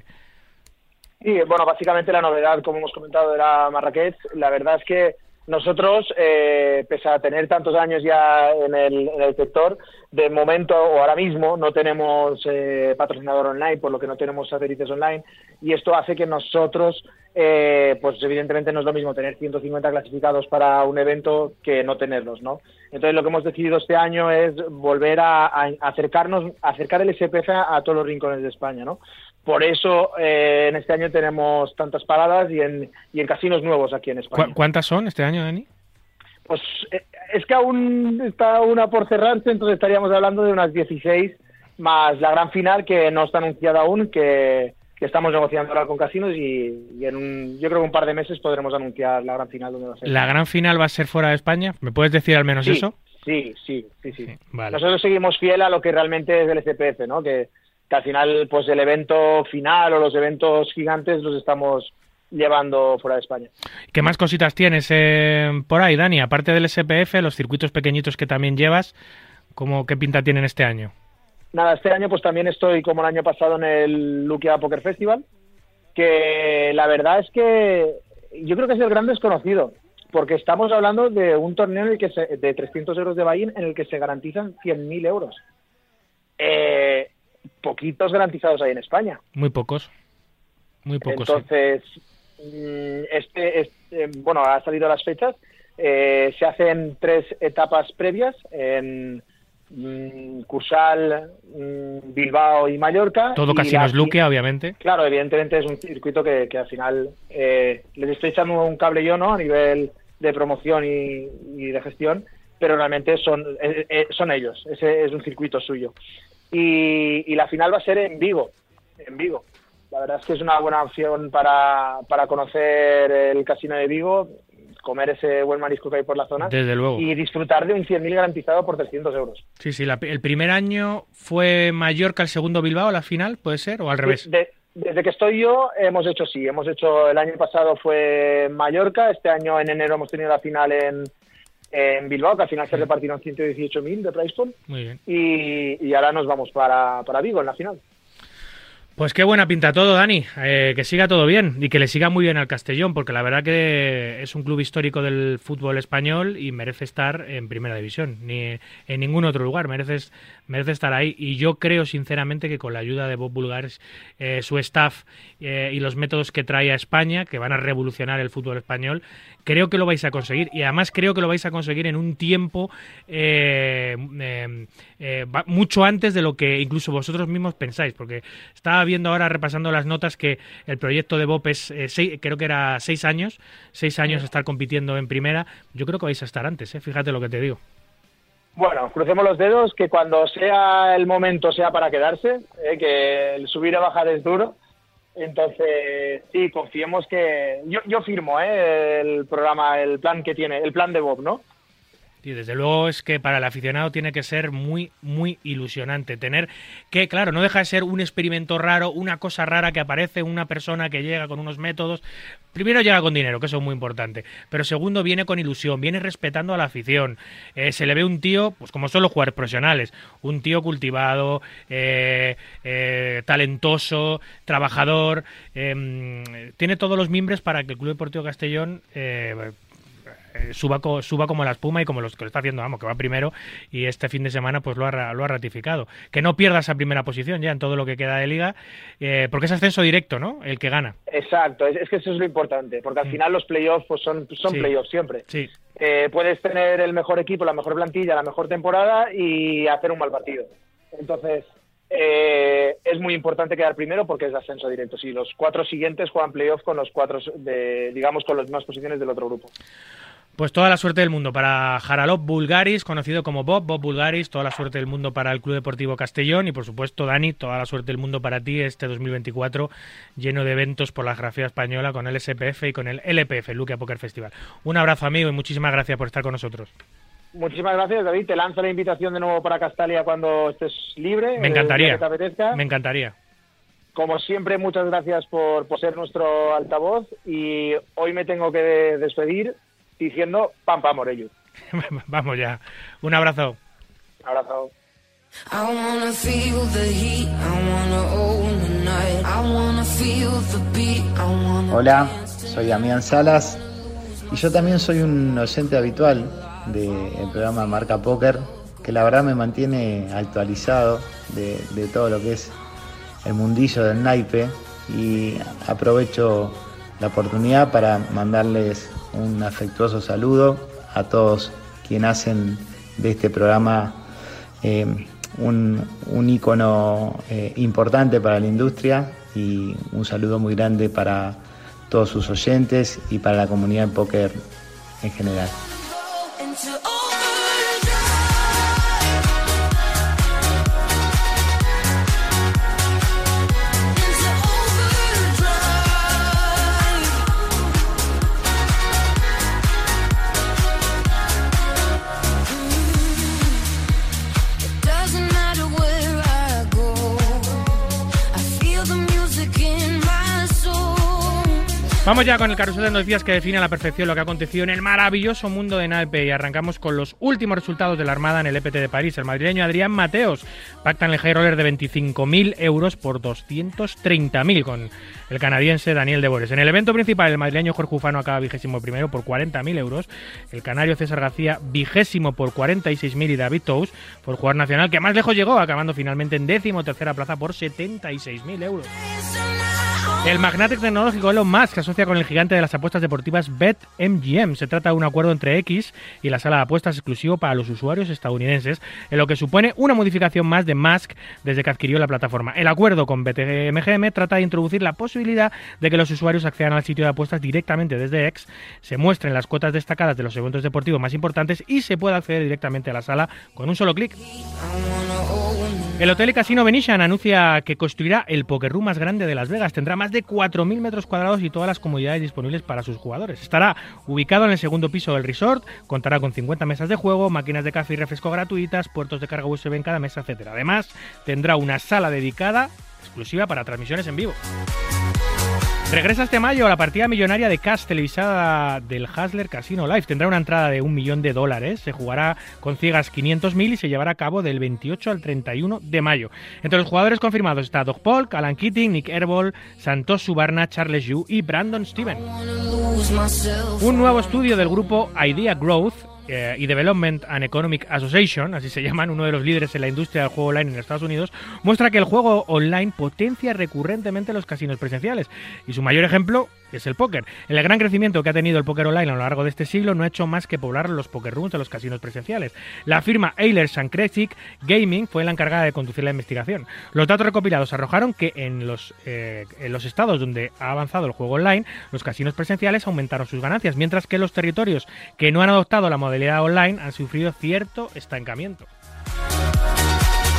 Y bueno, básicamente la novedad, como hemos comentado, era Marrakech. La verdad es que nosotros, eh, pese a tener tantos años ya en el, sector, de momento o ahora mismo no tenemos eh, patrocinador online, por lo que no tenemos satélites online, y esto hace que nosotros, eh, pues evidentemente no es lo mismo tener 150 clasificados para un evento que no tenerlos, ¿no? Entonces lo que hemos decidido este año es volver a, a acercarnos, acercar el SPF a, a todos los rincones de España, ¿no? Por eso eh, en este año tenemos tantas paradas y en, y en casinos nuevos aquí en España. ¿Cu- ¿Cuántas son este año, Dani? Pues eh, es que aún está una por cerrarse, entonces estaríamos hablando de unas 16 más la gran final que no está anunciada aún, que, que estamos negociando ahora con casinos y, y en un, yo creo que un par de meses podremos anunciar la gran final donde va a ser. ¿La gran final va a ser fuera de España? ¿Me puedes decir al menos sí, eso? Sí, sí, sí, sí. Sí, vale. Nosotros seguimos fiel a lo que realmente es el SPF, ¿no? Que, que al final, pues el evento final o los eventos gigantes los estamos llevando fuera de España. ¿Qué más cositas tienes eh, por ahí, Dani? Aparte del SPF, los circuitos pequeñitos que también llevas, ¿cómo, ¿qué pinta tienen este año? Nada, este año pues también estoy como el año pasado en el Luquia Poker Festival, que la verdad es que yo creo que es el gran desconocido, porque estamos hablando de un torneo en el que se, de 300 euros de buy-in en el que se garantizan 100.000 euros. Eh, poquitos garantizados hay en España. Muy pocos. Muy pocos. Entonces, mm, este, este, bueno, ha salido las fechas. Eh, se hacen tres etapas previas en mm, Cursal, mm, Bilbao y Mallorca. Todo Casinos Luquia, obviamente. Claro, evidentemente es un circuito que, que al final eh, les estoy echando un cable yo, ¿no? A nivel de promoción y, y de gestión, pero realmente son, eh, eh, son ellos, ese es un circuito suyo. Y, y la final va a ser en Vigo, en Vigo. La verdad es que es una buena opción para, para conocer el casino de Vigo, comer ese buen marisco que hay por la zona Desde luego. y disfrutar de un 100.000 garantizado por 300 euros. Sí, sí, la- el primer año fue Mallorca, el segundo Bilbao, la final, ¿puede ser? ¿O al revés? De- desde que estoy yo hemos hecho sí, hemos hecho el año pasado fue Mallorca, este año en enero hemos tenido la final en, en Bilbao, que al final se repartieron 118.000 de price pool Muy bien. y, y ahora nos vamos para, para Vigo en la final. Pues qué buena pinta todo, Dani. Eh, que siga todo bien y que le siga muy bien al Castellón, porque la verdad que es un club histórico del fútbol español y merece estar en primera división, ni en ningún otro lugar. Mereces, merece estar ahí. Y yo creo sinceramente que con la ayuda de Bob Bulgares, eh, su staff eh, y los métodos que trae a España, que van a revolucionar el fútbol español, creo que lo vais a conseguir. Y además creo que lo vais a conseguir en un tiempo eh, eh, eh, mucho antes de lo que incluso vosotros mismos pensáis, porque estaba viendo ahora, repasando las notas, que el proyecto de Bob es, eh, seis- creo que era seis años, seis años estar compitiendo en primera. Yo creo que vais a estar antes, ¿eh? fíjate lo que te digo. Bueno, crucemos los dedos, que cuando sea el momento sea para quedarse, eh, que el subir y bajar es duro. Entonces, sí, confiemos que... Yo, yo firmo eh, el programa, el plan que tiene, el plan de Bob, ¿no? Y desde luego es que para el aficionado tiene que ser muy, muy ilusionante. Tener que, claro, no deja de ser un experimento raro, una cosa rara que aparece, una persona que llega con unos métodos. Primero llega con dinero, que eso es muy importante. Pero segundo, viene con ilusión, viene respetando a la afición. Eh, se le ve un tío, pues como son los jugadores profesionales, un tío cultivado, eh, eh, talentoso, trabajador. eh, tiene todos los mimbres para que el Club Deportivo Castellón suba, co- suba como la espuma y como los que lo está haciendo, vamos, que va primero y este fin de semana pues lo ha, lo ha ratificado. Que no pierda esa primera posición ya en todo lo que queda de liga, eh, porque es ascenso directo, ¿no? El que gana. Exacto, es, es que eso es lo importante, porque al Mm. final los playoffs pues son, son Sí. playoffs siempre. Sí, Eh, puedes tener el mejor equipo, la mejor plantilla, la mejor temporada y hacer un mal partido. Entonces, eh, es muy importante quedar primero porque es ascenso directo. Si los cuatro siguientes juegan playoff con los cuatro, de, digamos, con las mismas posiciones del otro grupo. Pues toda la suerte del mundo para Jaralov Bulgaris, conocido como Bob, Bob Bulgaris, toda la suerte del mundo para el Club Deportivo Castellón y por supuesto Dani, toda la suerte del mundo para ti este 2024 lleno de eventos por la geografía española con el SPF y con el LPF, el Luque Poker Festival. Un abrazo amigo y muchísimas gracias por estar con nosotros. Muchísimas gracias, David. Te lanzo la invitación de nuevo para Castalia cuando estés libre. Me el encantaría. te apetezca. Me encantaría. Como siempre, muchas gracias por, por ser nuestro altavoz y hoy me tengo que despedir diciendo pam pam Morello. Vamos ya. Un abrazo. Un abrazo. I wanna feel the heat, I wanna own the night, I wanna feel the beat, I wanna Hola, soy Damián Salas y yo también soy un oyente habitual del programa Marca Póker, que la verdad me mantiene actualizado de, de todo lo que es el mundillo del naipe y aprovecho la oportunidad para mandarles un afectuoso saludo a todos quienes hacen de este programa eh, un, ícono eh, importante para la industria y un saludo muy grande para todos sus oyentes y para la comunidad de póker en general. Vamos ya con el carrusel de noticias que define a la perfección lo que ha acontecido en el maravilloso mundo de naipe y arrancamos con los últimos resultados de la Armada en el EPT de París. El madrileño Adrián Mateos pacta el high roller de 25.000 euros por 230.000 con el canadiense Daniel Devores. En el evento principal el madrileño Jorge Ufano acaba vigésimo primero por 40.000 euros, el canario César García vigésimo por 46.000 y David Tous por jugador nacional que más lejos llegó acabando finalmente en décimo tercera plaza por 76.000 euros. El magnate tecnológico Elon Musk se asocia con el gigante de las apuestas deportivas BetMGM. Se trata de un acuerdo entre X y la sala de apuestas exclusivo para los usuarios estadounidenses, en lo que supone una modificación más de Musk desde que adquirió la plataforma. El acuerdo con BetMGM trata de introducir la posibilidad de que los usuarios accedan al sitio de apuestas directamente desde X, se muestren las cuotas destacadas de los eventos deportivos más importantes y se pueda acceder directamente a la sala con un solo clic. El Hotel y Casino Venetian anuncia que construirá el poker room más grande de Las Vegas. Tendrá más de 4.000 metros cuadrados y todas las comodidades disponibles para sus jugadores. Estará ubicado en el segundo piso del resort, contará con 50 mesas de juego, máquinas de café y refresco gratuitas, puertos de carga USB en cada mesa, etc. Además, tendrá una sala dedicada exclusiva para transmisiones en vivo. Regresa este mayo la partida millonaria de cash televisada del Hasler Casino Live. Tendrá una entrada de un millón de dólares. Se jugará con ciegas 500.000 y se llevará a cabo del 28 al 31 de mayo. Entre los jugadores confirmados está Doug Polk, Alan Keating, Nick Herbol, Santos Subarna, Charles Yu y Brandon Steven. Un nuevo estudio del grupo Idea Growth eh, y Development and Economic Association, así se llaman, uno de los líderes en la industria del juego online en Estados Unidos, muestra que el juego online potencia recurrentemente los casinos presenciales. Y su mayor ejemplo es el póker. El gran crecimiento que ha tenido el póker online a lo largo de este siglo no ha hecho más que poblar los poker rooms de los casinos presenciales. La firma Eilers Kresic Gaming fue la encargada de conducir la investigación. Los datos recopilados arrojaron que eh, en los estados donde ha avanzado el juego online, los casinos presenciales aumentaron sus ganancias, mientras que los territorios que no han adoptado la modalidad online han sufrido cierto estancamiento.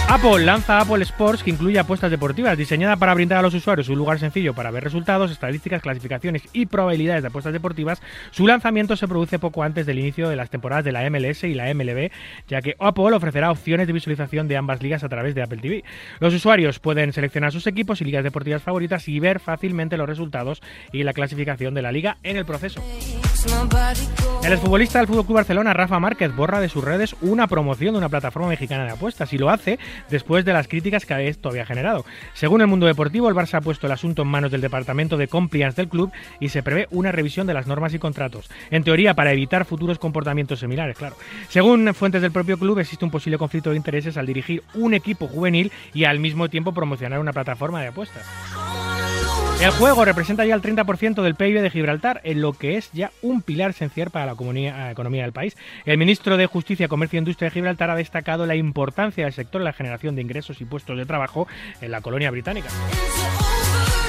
Apple lanza Apple Sports que incluye apuestas deportivas, diseñada para brindar a los usuarios un lugar sencillo para ver resultados, estadísticas, clasificaciones y probabilidades de apuestas deportivas. Su lanzamiento se produce poco antes del inicio de las temporadas de la MLS y la MLB, ya que Apple ofrecerá opciones de visualización de ambas ligas a través de Apple TV. Los usuarios pueden seleccionar sus equipos y ligas deportivas favoritas y ver fácilmente los resultados y la clasificación de la liga en el proceso. El exfutbolista del FC Barcelona, Rafa Márquez, borra de sus redes una promoción de una plataforma mexicana de apuestas y lo hace después de las críticas que esto había generado. Según el mundo deportivo, el Barça ha puesto el asunto en manos del Departamento de Compliance del club y se prevé una revisión de las normas y contratos. En teoría, para evitar futuros comportamientos similares, claro. Según fuentes del propio club, existe un posible conflicto de intereses al dirigir un equipo juvenil y al mismo tiempo promocionar una plataforma de apuestas. El juego representa ya el 30% del PIB de Gibraltar, en lo que es ya un pilar esencial para la eh, economía del país. El ministro de Justicia, Comercio e Industria de Gibraltar ha destacado la importancia del sector en la generación de ingresos y puestos de trabajo en la colonia británica.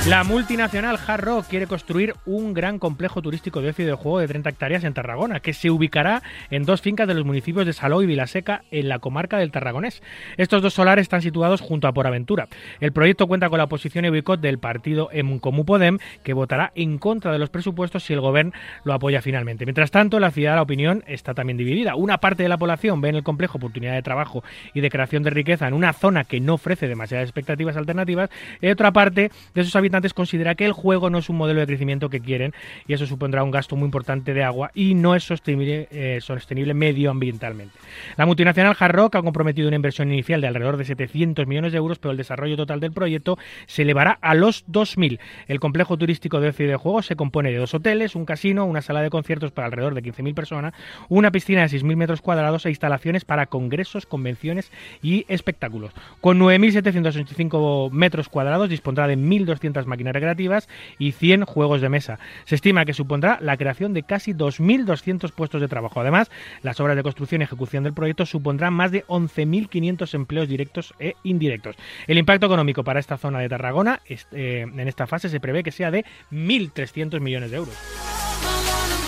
La multinacional Hard quiere construir un gran complejo turístico de ocio y de juego de 30 hectáreas en Tarragona, que se ubicará en dos fincas de los municipios de Salou y Vilaseca, en la comarca del Tarragonés. Estos dos solares están situados junto a Por Aventura. El proyecto cuenta con la oposición y boicot del partido En Comú Podem, que votará en contra de los presupuestos si el gobierno lo apoya finalmente. Mientras tanto, la ciudad, la opinión está también dividida. Una parte de la población ve en el complejo oportunidad de trabajo y de creación de riqueza en una zona que no ofrece demasiadas expectativas alternativas, y otra parte de sus habitantes considera que el juego no es un modelo de crecimiento que quieren y eso supondrá un gasto muy importante de agua y no es sostenible, eh, sostenible medioambientalmente. La multinacional Hard Rock ha comprometido una inversión inicial de alrededor de 700 millones de euros, pero el desarrollo total del proyecto se elevará a los 2.000. El complejo turístico de ocio y de juegos se compone de dos hoteles, un casino, una sala de conciertos para alrededor de 15.000 personas, una piscina de 6.000 metros cuadrados e instalaciones para congresos, convenciones y espectáculos. Con 9.785 metros cuadrados dispondrá de 1.200 máquinas recreativas y 100 juegos de mesa. Se estima que supondrá la creación de casi 2.200 puestos de trabajo. Además, las obras de construcción y ejecución del proyecto supondrán más de 11.500 empleos directos e indirectos. El impacto económico para esta zona de Tarragona eh, en esta fase se prevé que sea de 1.300 millones de euros.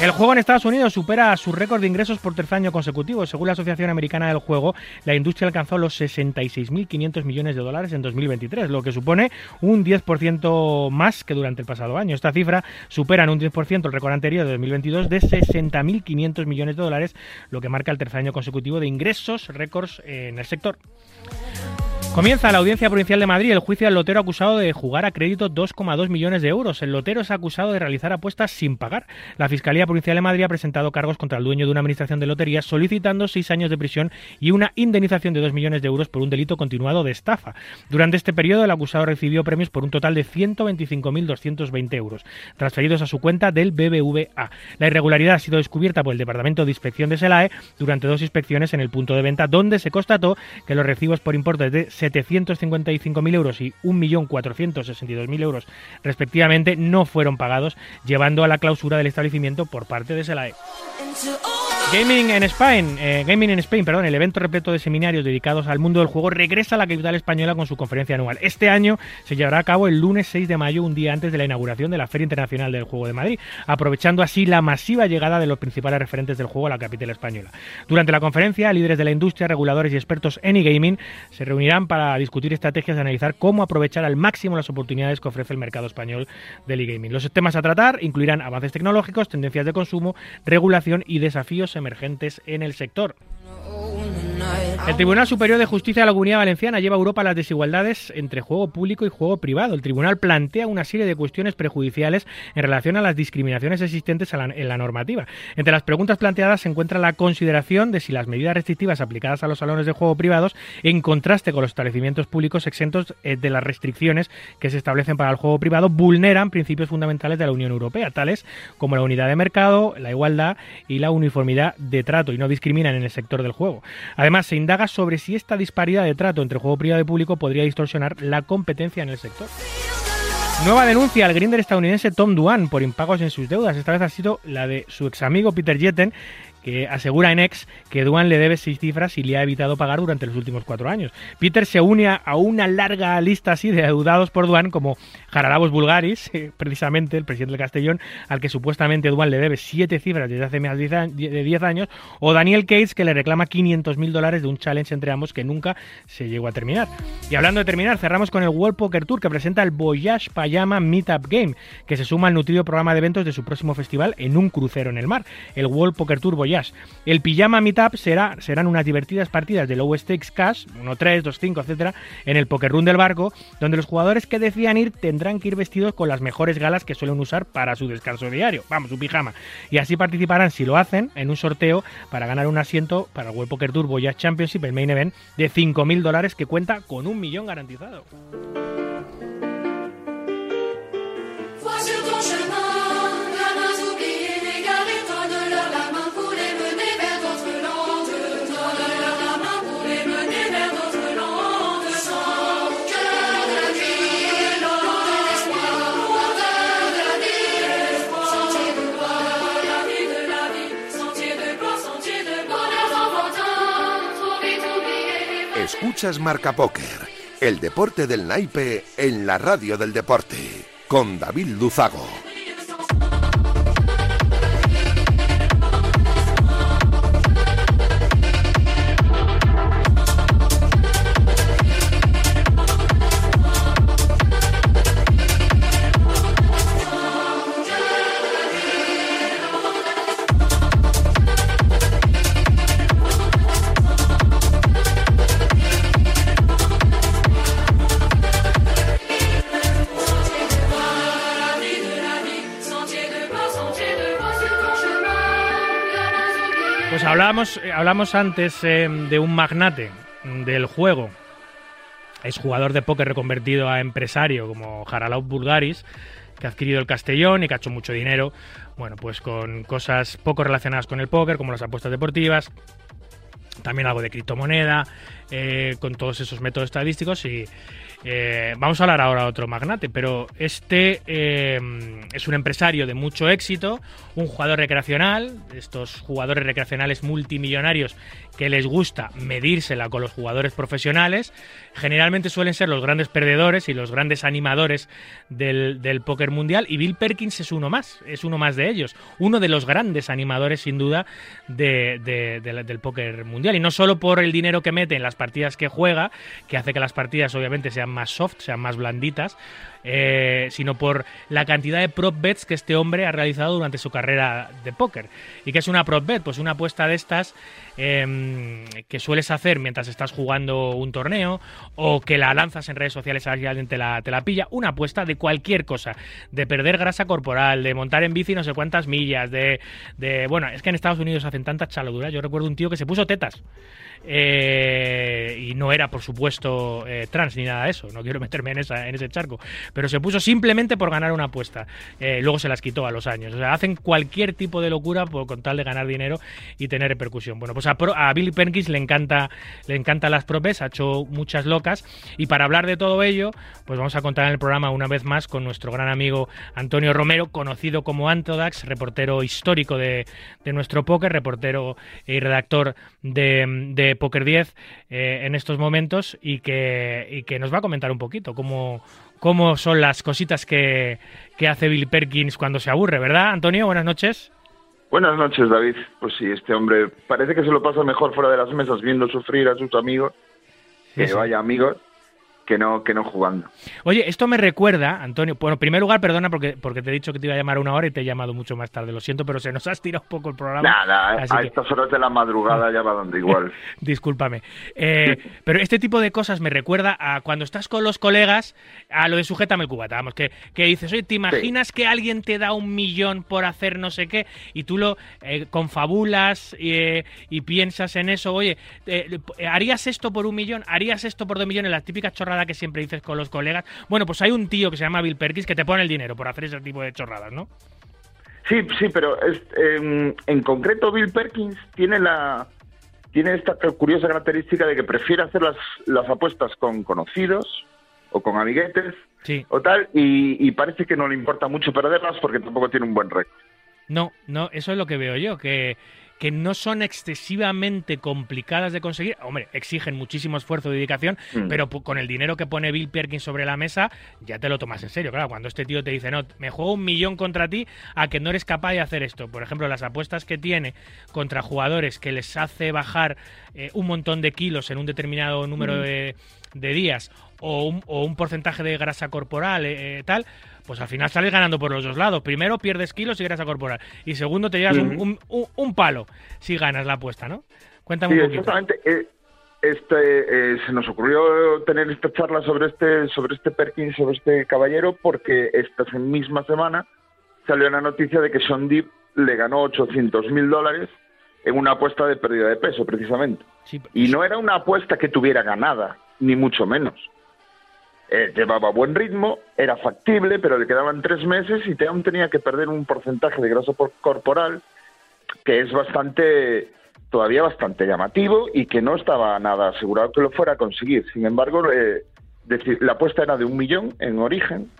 El juego en Estados Unidos supera su récord de ingresos por tercer año consecutivo. Según la Asociación Americana del Juego, la industria alcanzó los 66.500 millones de dólares en 2023, lo que supone un 10% más que durante el pasado año. Esta cifra supera en un 10% el récord anterior de 2022 de 60.500 millones de dólares, lo que marca el tercer año consecutivo de ingresos récords en el sector. Comienza la Audiencia Provincial de Madrid el juicio al lotero acusado de jugar a crédito 2,2 millones de euros. El lotero es acusado de realizar apuestas sin pagar. La Fiscalía Provincial de Madrid ha presentado cargos contra el dueño de una administración de loterías solicitando seis años de prisión y una indemnización de 2 millones de euros por un delito continuado de estafa. Durante este periodo el acusado recibió premios por un total de 125.220 euros, transferidos a su cuenta del BBVA. La irregularidad ha sido descubierta por el Departamento de Inspección de SELAE durante dos inspecciones en el punto de venta donde se constató que los recibos por importes de 755.000 euros y 1.462.000 euros respectivamente no fueron pagados, llevando a la clausura del establecimiento por parte de SELAE. Gaming en Spain, eh, Gaming en Spain, perdón, el evento repleto de seminarios dedicados al mundo del juego regresa a la capital española con su conferencia anual. Este año se llevará a cabo el lunes 6 de mayo, un día antes de la inauguración de la Feria Internacional del Juego de Madrid, aprovechando así la masiva llegada de los principales referentes del juego a la capital española. Durante la conferencia, líderes de la industria, reguladores y expertos en e-gaming se reunirán para discutir estrategias y analizar cómo aprovechar al máximo las oportunidades que ofrece el mercado español del e-gaming. Los temas a tratar incluirán avances tecnológicos, tendencias de consumo, regulación y desafíos emergentes en el sector. El Tribunal Superior de Justicia de la Comunidad Valenciana lleva a Europa las desigualdades entre juego público y juego privado. El tribunal plantea una serie de cuestiones prejudiciales en relación a las discriminaciones existentes en la normativa. Entre las preguntas planteadas se encuentra la consideración de si las medidas restrictivas aplicadas a los salones de juego privados, en contraste con los establecimientos públicos exentos eh, de las restricciones que se establecen para el juego privado, vulneran principios fundamentales de la Unión Europea, tales como la unidad de mercado, la igualdad y la uniformidad de trato, y no discriminan en el sector del juego. Además, se indaga sobre si esta disparidad de trato entre juego privado y público podría distorsionar la competencia en el sector. Nueva denuncia al grinder estadounidense Tom Duan por impagos en sus deudas. Esta vez ha sido la de su ex amigo Peter Jetten, que asegura en ex que Duan le debe seis cifras y le ha evitado pagar durante los últimos cuatro años. Peter se une a una larga lista así de adeudados por Duan, como Jaralabos Bulgaris, eh, precisamente el presidente del Castellón, al que supuestamente Duan le debe siete cifras desde hace más de diez años, o Daniel Cates, que le reclama 500 mil dólares de un challenge entre ambos que nunca se llegó a terminar. Y hablando de terminar, cerramos con el World Poker Tour, que presenta el Voyage Payama Meetup Game, que se suma al nutrido programa de eventos de su próximo festival en un crucero en el mar, el World Poker Tour Voyage. El Pijama Meetup será, serán unas divertidas partidas de low stakes cash, 1-3, 2-5, etcétera, en el Poker Room del barco, donde los jugadores que decidan ir tendrán que ir vestidos con las mejores galas que suelen usar para su descanso diario, vamos, su pijama. Y así participarán, si lo hacen, en un sorteo para ganar un asiento para el World Poker Tour Voyage Championship, el main event, de 5.000 dólares que cuenta con un millón garantizado. Escuchas Marca Póker, el deporte del naipe en la radio del deporte, con David Luzago. Hablamos, eh, hablamos antes eh, de un magnate del juego, es jugador de póker reconvertido a empresario como Haralaut Bulgaris, que ha adquirido el Castellón y que ha hecho mucho dinero, bueno, pues con cosas poco relacionadas con el póker, como las apuestas deportivas, también algo de criptomoneda, eh, con todos esos métodos estadísticos y eh, vamos a hablar ahora de otro magnate, pero este eh, es un empresario de mucho éxito, un jugador recreacional, estos jugadores recreacionales multimillonarios que les gusta medírsela con los jugadores profesionales, generalmente suelen ser los grandes perdedores y los grandes animadores del, del póker mundial y Bill Perkins es uno más, es uno más de ellos, uno de los grandes animadores sin duda del póker mundial. Y no solo por el dinero que mete en las partidas que juega, que hace que las partidas obviamente sean más soft, sean más blanditas, eh, sino por la cantidad de prop bets que este hombre ha realizado durante su carrera de póker. ¿Y qué es una prop bet? Pues una apuesta de estas em, que sueles hacer mientras estás jugando un torneo o que la lanzas en redes sociales a alguien te la, te la pilla. Una apuesta de cualquier cosa, de perder grasa corporal, de montar en bici no sé cuántas millas, de, de bueno, es que en Estados Unidos hacen tantas chaladuras. Yo recuerdo un tío que se puso tetas. eh, y no era, por supuesto, eh, trans ni nada de eso. No quiero meterme en, esa, en ese charco. Pero se puso simplemente por ganar una apuesta. Eh, luego se las quitó a los años. O sea, hacen cualquier tipo de locura por, con tal de ganar dinero y tener repercusión. Bueno, pues a, a Billy Perkins le encanta, le encantan las propes, ha hecho muchas locas. Y para hablar de todo ello, pues vamos a contar en el programa una vez más con nuestro gran amigo Antonio Romero, conocido como Antodax, reportero histórico de, de nuestro póker, reportero y redactor de, de Poker 10 eh, en estos momentos y que, y que nos va a comentar un poquito cómo, cómo son las cositas que, que hace Bill Perkins cuando se aburre, ¿verdad, Antonio? Buenas noches. Buenas noches, David. Pues sí, este hombre parece que se lo pasa mejor fuera de las mesas viendo sufrir a sus amigos, que sí. vaya amigos, que no, que no jugando. Oye, esto me recuerda, Antonio. Bueno, en primer lugar, perdona porque, porque te he dicho que te iba a llamar una hora y te he llamado mucho más tarde. Lo siento, pero se nos ha estirado un poco el programa. Nada, a que- estas horas de la madrugada ya va dando igual. Discúlpame. Eh, pero este tipo de cosas me recuerda a cuando estás con los colegas, a lo de sujétame el cubata. Vamos, que, que dices, oye, ¿te imaginas que alguien te da un millón por hacer no sé qué? Y tú lo eh, confabulas eh, y piensas en eso. Oye, eh, ¿harías esto por un millón? ¿Harías esto por dos millones? La típica chorrada que siempre dices con los colegas. Bueno, pues hay un tío que se llama Bill Perkins que te pone el dinero por hacer ese tipo de chorradas, ¿no? Sí, sí, pero es- en, en concreto Bill Perkins tiene la tiene esta curiosa característica de que prefiere hacer las, las apuestas con conocidos o con amiguetes Sí. o tal, y, y parece que no le importa mucho perderlas porque tampoco tiene un buen récord. No, no, eso es lo que veo yo, que, que no son excesivamente complicadas de conseguir. Hombre, exigen muchísimo esfuerzo y dedicación, Mm. pero con el dinero que pone Bill Perkins sobre la mesa, ya te lo tomas en serio. Claro, cuando este tío te dice, no, me juego un millón contra ti a que no eres capaz de hacer esto. Por ejemplo, las apuestas que tiene contra jugadores que les hace bajar eh, un montón de kilos en un determinado número Mm. de, de días o un, o un porcentaje de grasa corporal, eh, eh, tal, pues al final sales ganando por los dos lados. Primero pierdes kilos y grasa corporal. Y segundo te llevas un, Ujú. un- un- un palo si ganas la apuesta, ¿no? Cuéntame Sí, un poquito. exactamente. Eh, Este, eh, se nos ocurrió tener esta charla sobre este, sobre este Perkins, sobre este caballero, porque esta misma semana salió la noticia de que Sean Deep le ganó 800 mil dólares en una apuesta de pérdida de peso, precisamente. Sí, Y no era una apuesta que tuviera ganada, ni mucho menos. Eh, llevaba buen ritmo, era factible, pero le quedaban tres meses y aún tenía que perder un porcentaje de grasa por- corporal que es bastante, todavía bastante llamativo y que no estaba nada asegurado que lo fuera a conseguir. Sin embargo, eh, la apuesta era de un millón en origen,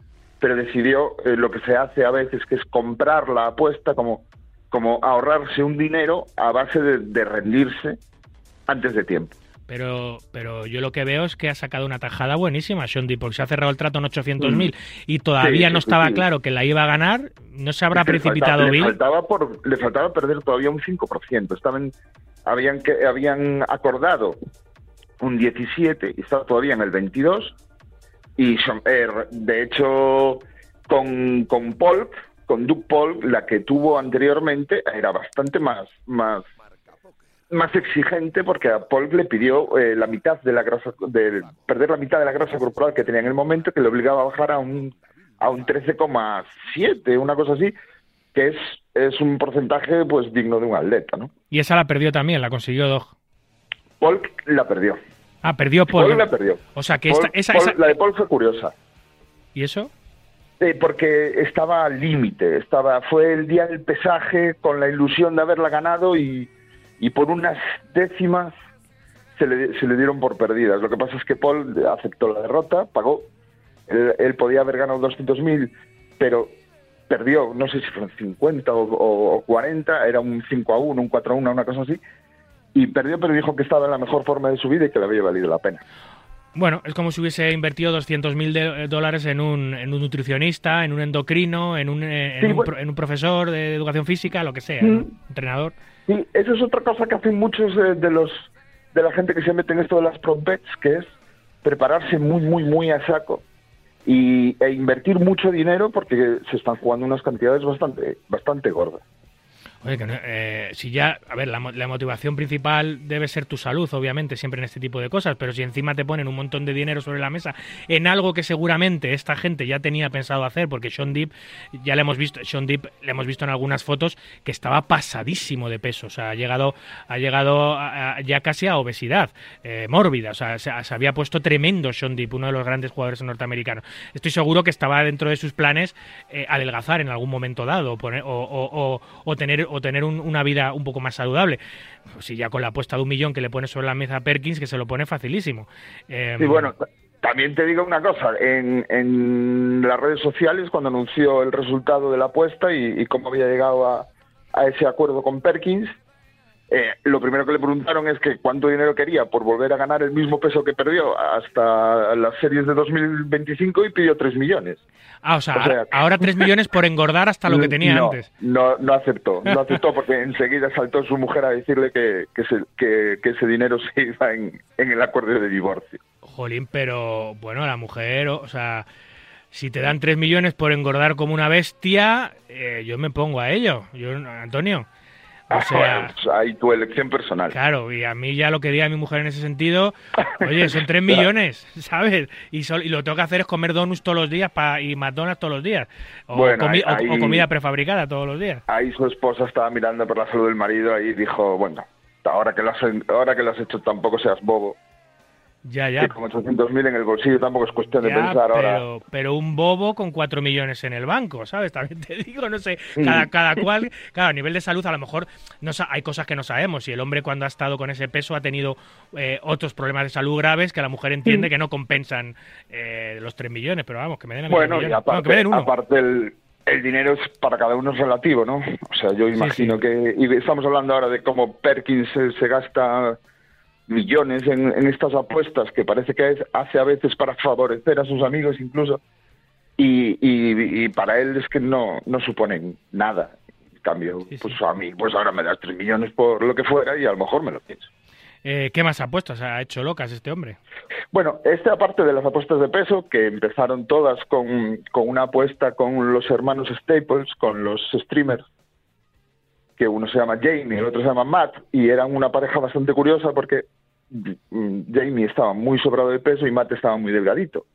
pero decidió eh, lo que se hace a veces, que es comprar la apuesta como, como ahorrarse un dinero a base de rendirse antes de tiempo. Pero, pero yo lo que veo es que ha sacado una tajada buenísima, Sean Deep, porque se ha cerrado el trato en 800.000 y todavía Sí, no estaba sí. claro que la iba a ganar. No se habrá le precipitado faltaba- Bill. Le faltaba, por, le faltaba perder todavía un 5%. Estaban, habían, que, habían acordado un 17 y estaba todavía en el 22. Y son- eh, de hecho, con, con Polk, con Duke Polk, la que tuvo anteriormente era bastante más, más, más exigente porque a Polk le pidió eh, la mitad de la grasa, de perder la mitad de la grasa corporal que tenía en el momento, que le obligaba a bajar a un a un 13,7, una cosa así, que es, es un porcentaje pues digno de un atleta, ¿no? Y esa la perdió también, la consiguió Dog. Polk la perdió. Ah, perdió Polk, Paul. la perdió. O sea que esta, esa, La de Polk fue curiosa. ¿Y eso? Eh, porque estaba al límite, estaba fue el día del pesaje con la ilusión de haberla ganado y, y por unas décimas se le, se le dieron por perdidas. Lo que pasa es que Paul aceptó la derrota, pagó. Él, él podía haber ganado 200.000, pero perdió, no sé si fueron 50 o, o- o 40, era un 5 a 1, un 4 a 1, una cosa así. Y perdió, pero dijo que estaba en la mejor forma de su vida y que le había valido la pena. Bueno, es como si hubiese invertido 200.000 de- eh, dólares en un, en un nutricionista, en un endocrino, en un, eh, en, Sí, un, bueno. pro- en un profesor de educación física, lo que sea, Mm. un entrenador. Sí, eso es otra cosa que hacen muchos eh, de los de la gente que se mete en esto de las prop bets, que es prepararse muy, muy, muy a saco y, e invertir mucho dinero porque se están jugando unas cantidades bastante, bastante gordas. Oye, que no- eh, si ya, a ver, la, la motivación principal debe ser tu salud, obviamente, siempre en este tipo de cosas, pero si encima te ponen un montón de dinero sobre la mesa en algo que seguramente esta gente ya tenía pensado hacer, porque Sean Deep, ya le hemos visto, Sean Deep le hemos visto en algunas fotos que estaba pasadísimo de peso, o sea, ha llegado, ha llegado ya casi a obesidad eh, mórbida, o sea, se, se había puesto tremendo Sean Deep, uno de los grandes jugadores norteamericanos. Estoy seguro que estaba dentro de sus planes eh, adelgazar en algún momento dado, poner- o- o- o- o tener, o tener un- una vida un poco más saludable. Si ya con la apuesta de un millón que le pone sobre la mesa a Perkins, que se lo pone facilísimo. Eh, Y bueno, también te digo una cosa, en, en las redes sociales cuando anunció el resultado de la apuesta y, cómo había llegado a ese acuerdo con Perkins, eh, lo primero que le preguntaron es que cuánto dinero quería por volver a ganar el mismo peso que perdió hasta las series de 2025 y pidió 3 millones. ah, o sea, o sea- ahora 3 millones por engordar hasta lo que tenía no, antes. No, no aceptó, no aceptó porque enseguida saltó su mujer a decirle que, que, se- que- que ese dinero se iba en, en el acuerdo de divorcio. Jolín, pero bueno, la mujer, o, o sea, si te dan 3 millones por engordar como una bestia, eh, yo me pongo a ello, yo, Antonio. O sea, Pues hay tu elección personal. Claro, y a mí ya lo que diga mi mujer en ese sentido, oye, son 3 millones, ¿sabes? Y, sol- y lo tengo que hacer es comer donuts todos los días pa- y McDonald's todos los días. O, Bueno, comi- o- ahí- o comida prefabricada todos los días. Ahí su esposa estaba mirando por la salud del marido y dijo, bueno, ahora que lo has, ahora que lo has hecho tampoco seas bobo Ya, ya. Que con 800.000 en el bolsillo tampoco es cuestión de Ya, pensar ahora. pero, pero un bobo con 4 millones en el banco, ¿sabes? También te digo, no sé, Mm. cada, cada cual, claro, a nivel de salud a lo mejor no hay cosas que no sabemos y el hombre cuando ha estado con ese peso ha tenido eh, otros problemas de salud graves que la mujer entiende que no compensan eh, los 3 millones, pero vamos, que me den a Bueno, y aparte, No, que me den uno. aparte el, el dinero es para cada uno es relativo, ¿no? O sea, yo imagino sí. que y estamos hablando ahora de cómo Perkins se, se gasta millones en, en estas apuestas que parece que es- hace a veces para favorecer a sus amigos incluso y, y, y para él es que no, no suponen nada. En cambio, Sí, sí. pues a mí, pues ahora me das tres millones por lo que fuera y a lo mejor me lo pienso. Eh, ¿Qué más apuestas ha hecho locas este hombre? Bueno, este aparte de las apuestas de peso, que empezaron todas con, con una apuesta con los hermanos Staples, con los streamers, que uno se llama Jamie, el otro se llama Matt, y eran una pareja bastante curiosa porque Jamie estaba muy sobrado de peso y Matt estaba muy delgadito.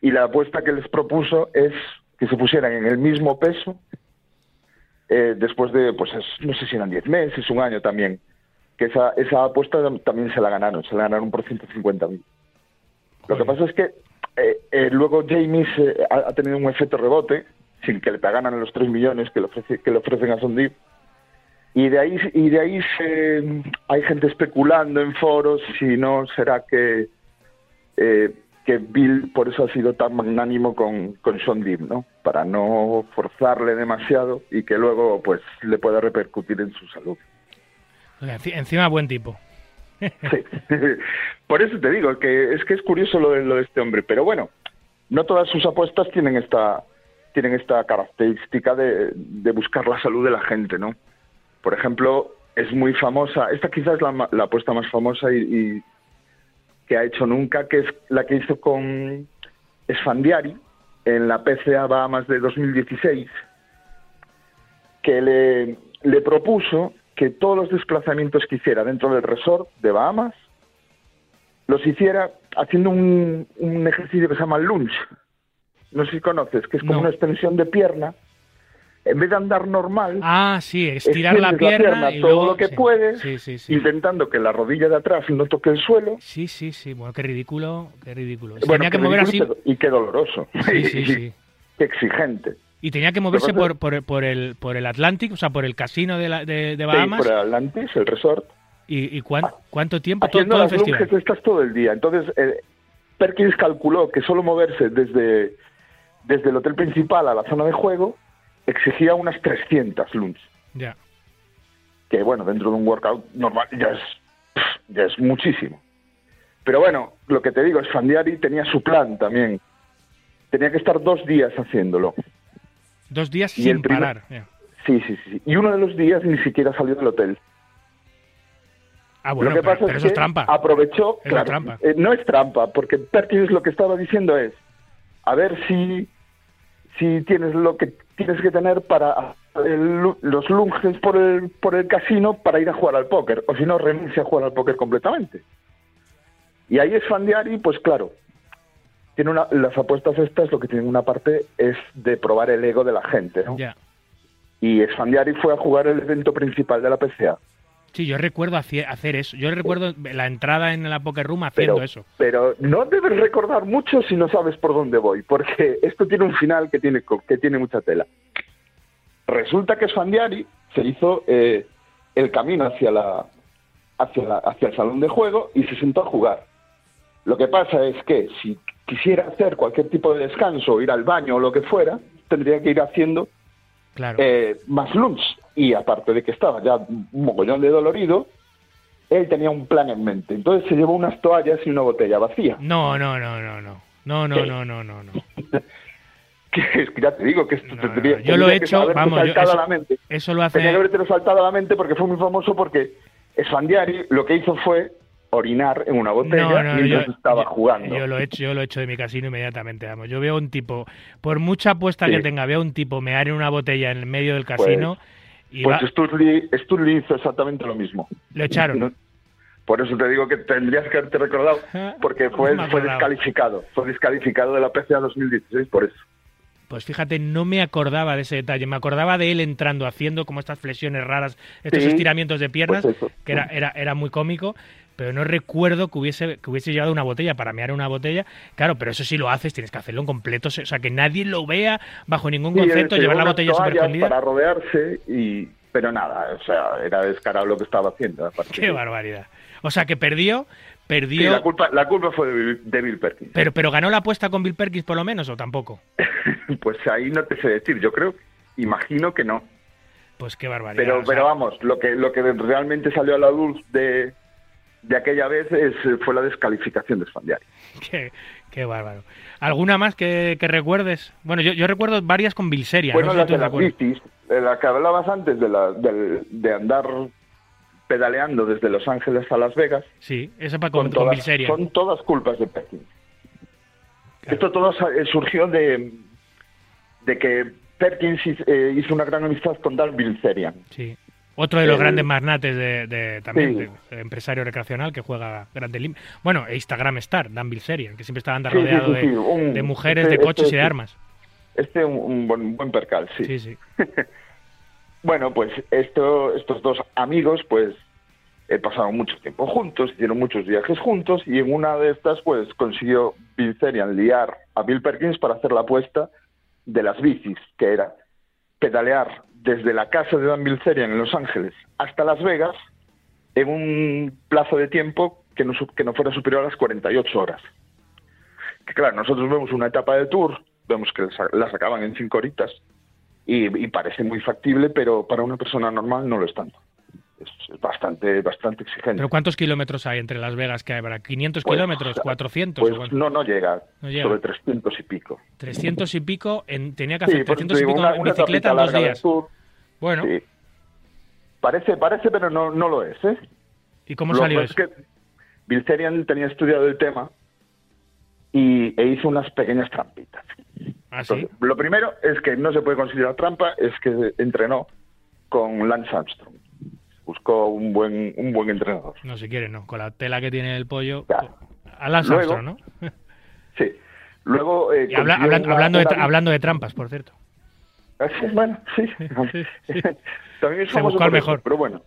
Y la apuesta que les propuso es que se pusieran en el mismo peso eh, después de, pues es- no sé si eran 10 meses, un año también, que esa, esa apuesta también se la ganaron, se la ganaron por 150 mil. Lo que pasa es que eh, eh, luego Jamie se- ha, ha tenido un efecto rebote, sin que le pagaran los 3 millones que le, ofrece- que le ofrecen a Sondip, y de ahí, y de ahí se, hay gente especulando en foros si no será que, eh, que Bill por eso ha sido tan magnánimo con, con Sean Deep, ¿no? Para no forzarle demasiado y que luego pues le pueda repercutir en su salud. Encima buen tipo. Sí. Por eso te digo que es que es curioso lo de, lo de este hombre, pero bueno, no todas sus apuestas tienen esta tienen esta característica de, de buscar la salud de la gente, ¿no? Por ejemplo, es muy famosa, esta quizás es la, apuesta más famosa y, y que ha hecho nunca, que es la que hizo con Esfandiari en la PCA Bahamas de 2016, que le, le propuso que todos los desplazamientos que hiciera dentro del resort de Bahamas los hiciera haciendo un, un ejercicio que se llama lunge. No sé si conoces, que es como No. una extensión de pierna. En vez de andar normal, Ah, sí, estirar la pierna, y todo luego... lo que sí. puedes, Sí, sí, sí. intentando que la rodilla de atrás no toque el suelo. Sí, sí, sí. Bueno, qué ridículo, qué ridículo. Bueno, tenía que mover así... y qué- doloroso. Sí, sí, sí. Qué exigente. Y tenía que moverse por, por, por el, por el Atlantic, o sea, por el casino de, la, de, de Sí, Bahamas. por el Atlantis, el resort. ¿Y, y cuán- cuánto tiempo? Todo, haciendo todo el las festival. lunges estas todo el día. Entonces, eh, Perkins calculó que solo moverse desde, desde el hotel principal a la zona de juego exigía unas 300 lunges. Ya. Que, bueno, dentro de un workout normal ya es, ya es muchísimo. Pero bueno, lo que te digo es Fandiari tenía su plan también. Tenía que estar dos días haciéndolo. Dos días Y sin el primer- parar. Sí, sí, sí. Y uno de los días ni siquiera salió del hotel. Ah, bueno, lo que pero, pasa pero es eso es que trampa. aprovechó. Es claro, trampa. eh, no es trampa, porque Perkins lo que estaba diciendo es: a ver si, si tienes lo que tienes que tener para el los lunges por el, por el casino para ir a jugar al póker, o si no, renuncia a jugar al póker completamente. Y ahí es Fandiari, pues claro, tiene una, las apuestas estas lo que tienen una parte es de probar el ego de la gente, ¿no? Ya. Y Esfandiari fue a jugar el evento principal de la PCA. Sí, yo recuerdo hacer eso. Yo recuerdo la entrada en la Poker Room haciendo pero, eso. pero no debes recordar mucho si no sabes por dónde voy, porque esto tiene un final que tiene, que tiene mucha tela. Resulta que Sfandiari se hizo eh, el camino hacia, la, hacia, la- hacia el salón de juego y se sentó a jugar. Lo que pasa es que si quisiera hacer cualquier tipo de descanso, ir al baño o lo que fuera, tendría que ir haciendo Claro. eh, más lunch. Y aparte de que estaba ya un mogollón de dolorido, él tenía un plan en mente. Entonces se llevó unas toallas y una botella vacía. No, no, no, no, no. No, no, ¿Qué? no, no, no, no. Que es que ya te digo que esto No, tendría, no, yo lo he hecho, vamos, yo- eso- a la mente. Eso lo Tenía que hace... haberte saltado a la mente porque fue muy famoso porque Sfandiari lo que hizo fue orinar en una botella No, no, mientras yo, estaba jugando. Yo lo he hecho, yo lo he hecho de mi casino inmediatamente, vamos. Yo veo un tipo, por mucha apuesta Sí. que tenga, veo un tipo mear en una botella en el medio del casino y Pues va- Sturley, Sturley hizo exactamente lo mismo. lo echaron. No- Por eso te digo que tendrías que haberte recordado, porque fue, fue descalificado. Fue descalificado de la PCA 2016 por eso. Pues fíjate, no me acordaba de ese detalle. Me acordaba de él entrando, haciendo como estas flexiones raras, estos Sí, estiramientos de piernas, pues que era, era, era muy cómico. Pero no recuerdo que hubiese, que hubiese llevado una botella para mear una botella. Claro, pero eso sí lo haces, tienes que hacerlo en completo, o sea, que nadie lo vea bajo ningún Sí, concepto, se llevar la botella para rodearse y pero nada, o sea, era descarado lo que estaba haciendo. aparte. Qué barbaridad. O sea, que perdió, Sí, perdió, la culpa, la culpa fue de Bill, de Bill Perkins. pero, pero ganó la apuesta con Bill Perkins por lo menos, o tampoco. Pues ahí no te sé decir, yo creo, imagino que no. Pues qué barbaridad. Pero, o sea, pero vamos, lo que, lo que realmente salió a la luz de, de aquella vez es, fue la descalificación de Sfandiari. Qué, qué bárbaro. ¿Alguna más que, que recuerdes? Bueno, yo, yo recuerdo varias con Bilseria. Bueno, no las si de las bicis, la que hablabas antes de, la, de andar pedaleando desde Los Ángeles a Las Vegas, Sí, esa para con, con todas, Bilseria. son todas culpas de Perkins. Claro. Esto todo eh, surgió de, de que Perkins hiz- eh, hizo una gran amistad con Dan Bilzerian. Sí. Otro de los El- grandes magnates de, de- también, Sí. de- de empresario recreacional que juega grande lim- Bueno, e Instagram Star, Dan Bilzerian, que siempre Sí, sí, rodeado sí, sí, de, un- de mujeres, este- de coches este y de armas. Este un, un buen, buen percal, sí. Sí, sí. Bueno, pues esto, estos dos amigos, pues, eh, pasaron mucho tiempo juntos, hicieron muchos viajes juntos, y en una de estas, pues, consiguió Bilzerian liar a Bill Perkins para hacer la apuesta de las bicis, que era pedalear desde la casa de Dan Bilzerian en Los Ángeles hasta Las Vegas en un plazo de tiempo que no, que no fuera superior a las 48 horas. Que claro, nosotros vemos una etapa de tour, vemos que la- sacaban en cinco horitas, y, y parece muy factible, pero para una persona normal no lo es tanto. Es, bastante, bastante exigente. ¿Pero cuántos kilómetros hay entre Las Vegas que? ¿Para 500 Pues, kilómetros? ¿400? Pues no, no llega, No llega. sobre 300 y pico. 300 y pico, en, tenía que Sí, hacer eso 300 y pico una- en bicicleta en dos días. Bueno, sí. Parece, parece, pero no, no lo es, ¿eh? ¿y cómo Lo salió eso? es que Bilzerian tenía estudiado el tema y, e hizo unas pequeñas trampitas. ¿Ah, sí? Entonces, lo primero es que no se puede considerar trampa, es que entrenó con Lance Armstrong. Buscó un buen, un buen entrenador. No, si quieres, no. Con la tela que tiene el pollo. Claro. A Lance Luego- Armstrong, ¿no? Sí. Luego. eh, Y habla- hablando, de hablando de trampas, por cierto. Ah, sí, bueno, sí. Sí, sí. También es Se buscó al por eso, mejor. pero bueno.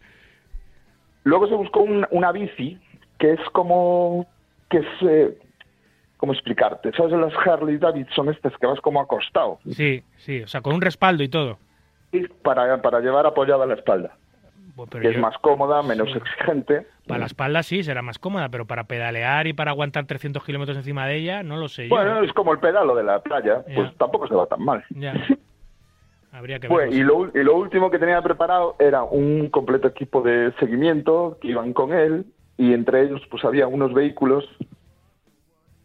Luego se buscó un- una bici que es como. que es. eh, ¿Cómo explicarte? ¿Sabes las Harley Davidson estas que vas como acostado? Sí, sí, o sea, con un respaldo y todo. Y para, para llevar apoyada la espalda. Bueno, pero que es yo- más cómoda, menos sí. exigente. Para la espalda sí, será más cómoda, pero para pedalear y para aguantar 300 kilómetros encima de ella, no lo sé yo. Bueno, ¿eh? es como el pedalo de la playa, pues tampoco se va tan mal. Ya. Habría que Pues, y, lo, y lo último que tenía preparado era un completo equipo de seguimiento que iban con él y entre ellos pues había unos vehículos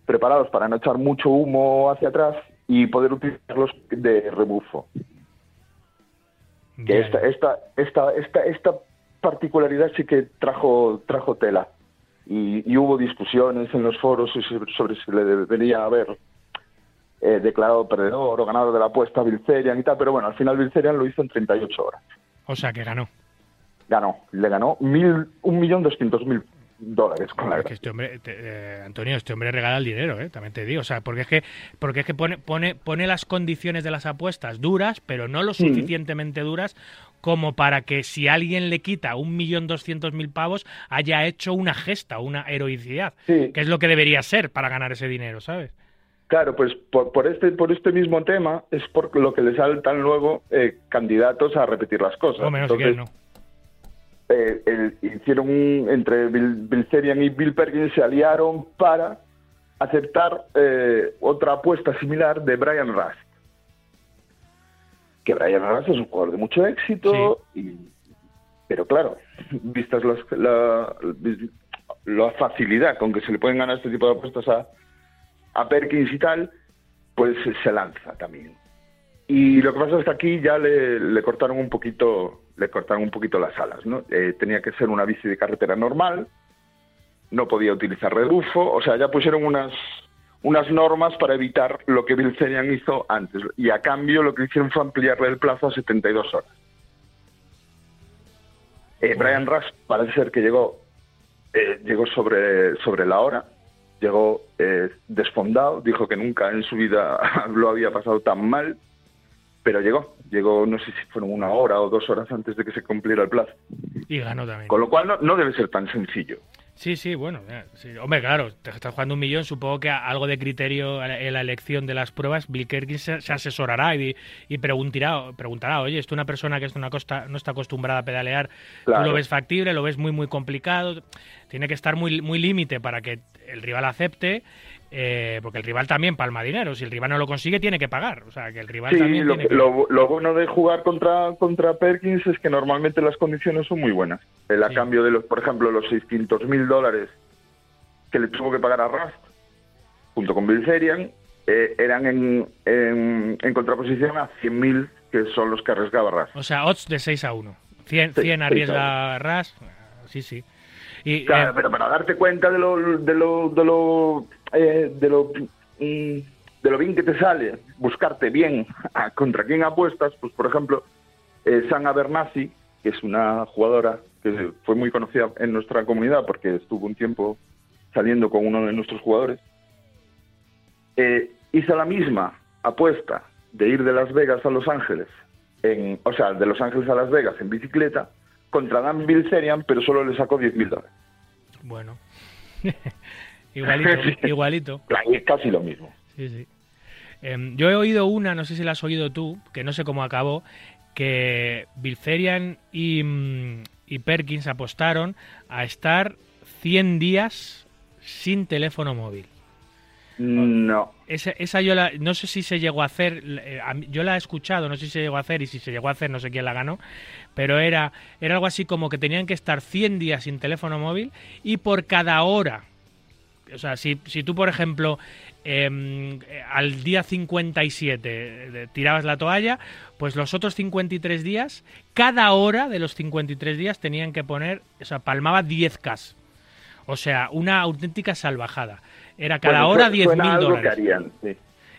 preparados para no echar mucho humo hacia atrás y poder utilizarlos de rebufo. Que esta, esta, esta, esta, esta particularidad sí que trajo, trajo tela. Y, y hubo discusiones en los foros sobre, sobre si le debería haber eh, declarado perdedor o ganador de la apuesta a Bilzerian y tal, pero bueno, al final Bilzerian lo hizo en 38 horas. O sea, que ganó. Ganó, le ganó mil, un millón doscientos mil dólares con la Es que este hombre, te- eh, Antonio, este hombre regala el dinero, ¿eh? también te digo. O sea, porque es que, porque es que pone, pone, pone las condiciones de las apuestas duras, pero no lo suficientemente duras como para que si alguien le quita un millón doscientos mil pavos haya hecho una gesta, una heroicidad, Sí. que es lo que debería ser para ganar ese dinero, ¿sabes? Claro, pues por, por este por este mismo tema es por lo que le saltan luego eh, candidatos a repetir las cosas. O menos Entonces, no. Eh, el- hicieron un, entre Bill, Bilzerian y Bill Perkins se aliaron para aceptar eh, otra apuesta similar de Brian Rust. Que Brian Rust es un jugador de mucho éxito, y, pero claro, vistas las, la, la facilidad con que se le pueden ganar este tipo de apuestas a, a Perkins y tal, pues se lanza también. Y lo que pasa es que aquí ya le, le cortaron un poquito, le cortaron un poquito las alas, ¿no? Eh, tenía que ser una bici de carretera normal, no podía utilizar rebufo, o sea, ya pusieron unas unas normas para evitar lo que Bilzerian hizo antes. Y a cambio lo que hicieron fue ampliarle el plazo a 72 horas. Eh, Brian Rush parece ser que llegó eh, llegó sobre, sobre la hora, llegó eh, desfondado, dijo que nunca en su vida lo había pasado tan mal, pero llegó, llegó no sé si fueron una hora o dos horas antes de que se cumpliera el plazo. Y ganó también. Con lo cual no, no debe ser tan sencillo. Sí, sí, bueno, sí. hombre, claro, te estás jugando un millón, supongo que algo de criterio en la elección de las pruebas, Bill Kerkins se, se asesorará y, y preguntará, preguntará, oye, esto una persona que es una costa, no está acostumbrada a pedalear, Claro. tú lo ves factible, lo ves muy, muy complicado, tiene que estar muy, muy límite para que el rival acepte, eh, porque el rival también palma dinero, si el rival no lo consigue tiene que pagar, o sea, que el rival Sí, también lo, tiene que... lo- lo bueno de jugar contra, contra Perkins es que normalmente las condiciones son muy buenas. El a Sí. cambio de los, por ejemplo, los 600 mil dólares que le tuvo que pagar a Rust, junto con Bilzerian, eh, eran en, en, en contraposición a 100 mil que son los que arriesgaba Rust. O sea, odds de 6 a 1. 100, Sí, 100 sí, arriesga Ras. Sí, sí. Y, Claro, eh, pero para darte cuenta de lo de lo de lo eh, de lo mm, de lo bien que te sale buscarte bien a contra quién apuestas, pues por ejemplo eh, San Abernasi, que es una jugadora que fue muy conocida en nuestra comunidad porque estuvo un tiempo saliendo con uno de nuestros jugadores, eh, hizo la misma apuesta de ir de Las Vegas a Los Ángeles, en, o sea, de Los Ángeles a Las Vegas en bicicleta, contra Dan Bilzerian, pero solo le sacó 10 mil dólares. bueno. igualito, igualito. Claro, es casi lo mismo. Sí, sí. Em, yo he oído una, no sé si la has oído tú, que no sé cómo acabó, que Bilzerian y, mm, y Perkins apostaron a estar 100 días sin teléfono móvil. No. Esa, esa yo la, no sé si se llegó a hacer, eh, yo la he escuchado, no sé si se llegó a hacer y si se llegó a hacer no sé quién la ganó, pero era, era algo así como que tenían que estar 100 días sin teléfono móvil y por cada hora, o sea, si, si tú por ejemplo em, eh, al día 57 eh, tirabas la toalla, pues los otros 53 días, cada hora de los 53 días tenían que poner, o sea, palmaba 10K. O sea, una auténtica salvajada. Era cada Bueno, hora su- 10 suena mil algo que dólares. harían, sí.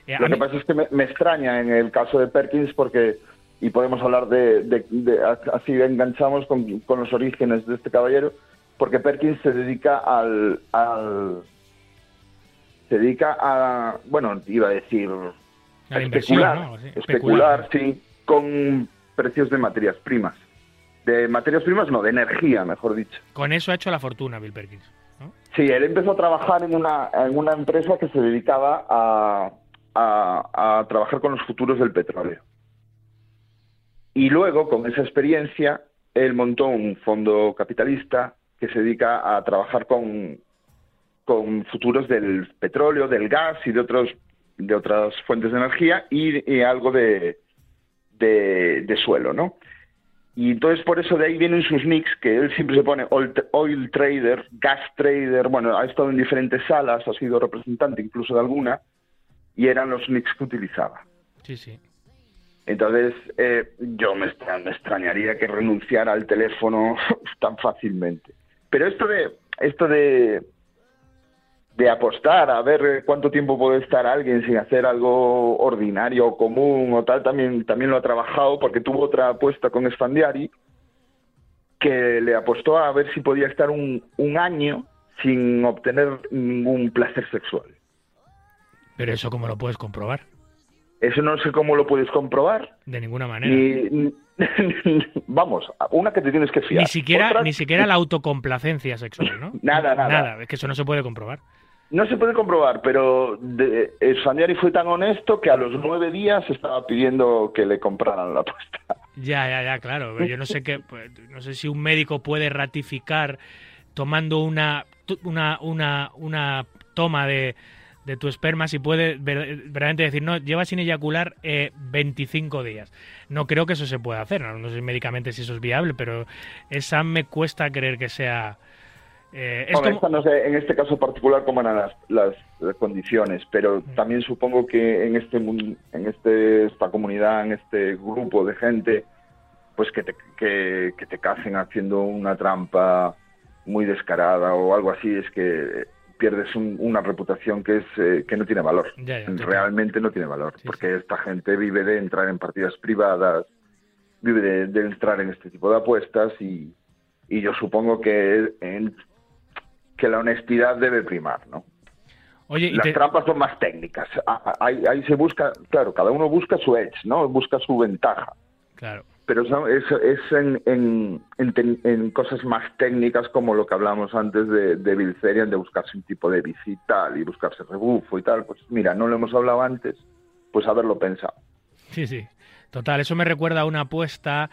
Eh, Lo que mí- pasa es que me, me extraña en el caso de Perkins porque, y podemos hablar de, de- de- así enganchamos con, con los orígenes de este caballero, porque Perkins se dedica al, al se dedica a, bueno, iba a decir, A especular, así. especular, sí, con precios de materias primas. De materias primas, no, de energía, mejor dicho. Con eso ha hecho la fortuna Bill Perkins. ¿no? Sí, él empezó a trabajar en una, en una empresa que se dedicaba a, a- a trabajar con los futuros del petróleo. Y luego, con esa experiencia, él montó un fondo capitalista que se dedica a trabajar con, con futuros del petróleo, del gas y de otros de otras fuentes de energía y, y algo de, de, de suelo, ¿no? Y entonces por eso de ahí vienen sus nicks, que él siempre se pone oil, oil trader, gas trader, bueno, ha estado en diferentes salas, ha sido representante incluso de alguna, y eran los nicks que utilizaba. Sí, sí. Entonces, eh, yo me, extra- me extrañaría que renunciara al teléfono tan fácilmente. Pero esto de esto de de apostar a ver eh, cuánto tiempo puede estar alguien sin hacer algo ordinario o común o tal, también, también lo ha trabajado porque tuvo otra apuesta con Sfandiari que le apostó a ver si podía estar un, un año sin obtener ningún placer sexual. Pero eso cómo lo puedes comprobar. Eso no sé cómo lo puedes comprobar. De ninguna manera. Ni, vamos, una que te tienes que fiar. Ni siquiera, ni siquiera la autocomplacencia sexual, ¿no? Nada, nada. Nada, es que eso no se puede comprobar. No se puede comprobar, pero de, Sfandiari fue tan honesto que a los nueve días estaba pidiendo que le compraran la apuesta. Ya, ya, ya, claro. Yo no sé qué, pues, no sé si un médico puede ratificar tomando una una una, una toma de, de tu esperma si puede ver- verdaderamente decir no lleva sin eyacular eh, 25 días. No creo que eso se pueda hacer. No, no sé médicamente si eso es viable, pero esa me cuesta creer que sea. Eh, es como- esta no sé en este caso particular cómo eran las, las, las condiciones, pero también supongo que en este en este esta comunidad, en este grupo de gente, pues que te, que, que te casen haciendo una trampa muy descarada o algo así, es que pierdes un- una reputación que es eh, que no tiene valor. Ya, ya, total. Realmente no tiene valor, Sí, porque esta gente vive de entrar en partidas privadas, vive de, de entrar en este tipo de apuestas y, y yo supongo que en- que la honestidad debe primar, ¿no? Oye, y Las te- trampas son más técnicas. A- a- Ahí, ahí se busca, claro, cada uno busca su edge, ¿no? Busca su ventaja. claro. pero es, es en, en, en en cosas más técnicas como lo que hablamos antes de, de Bilzerian, de buscarse un tipo de bici y tal, y buscarse rebufo y tal. Pues mira, no lo hemos hablado antes, pues haberlo pensado. Sí, sí. Total, eso me recuerda a una apuesta,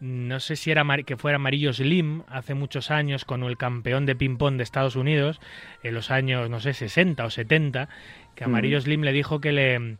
no sé si era que fuera Amarillo Slim, hace muchos años, con el campeón de ping-pong de Estados Unidos, en los años, no sé, 60 o 70, que Amarillo Slim le dijo que le,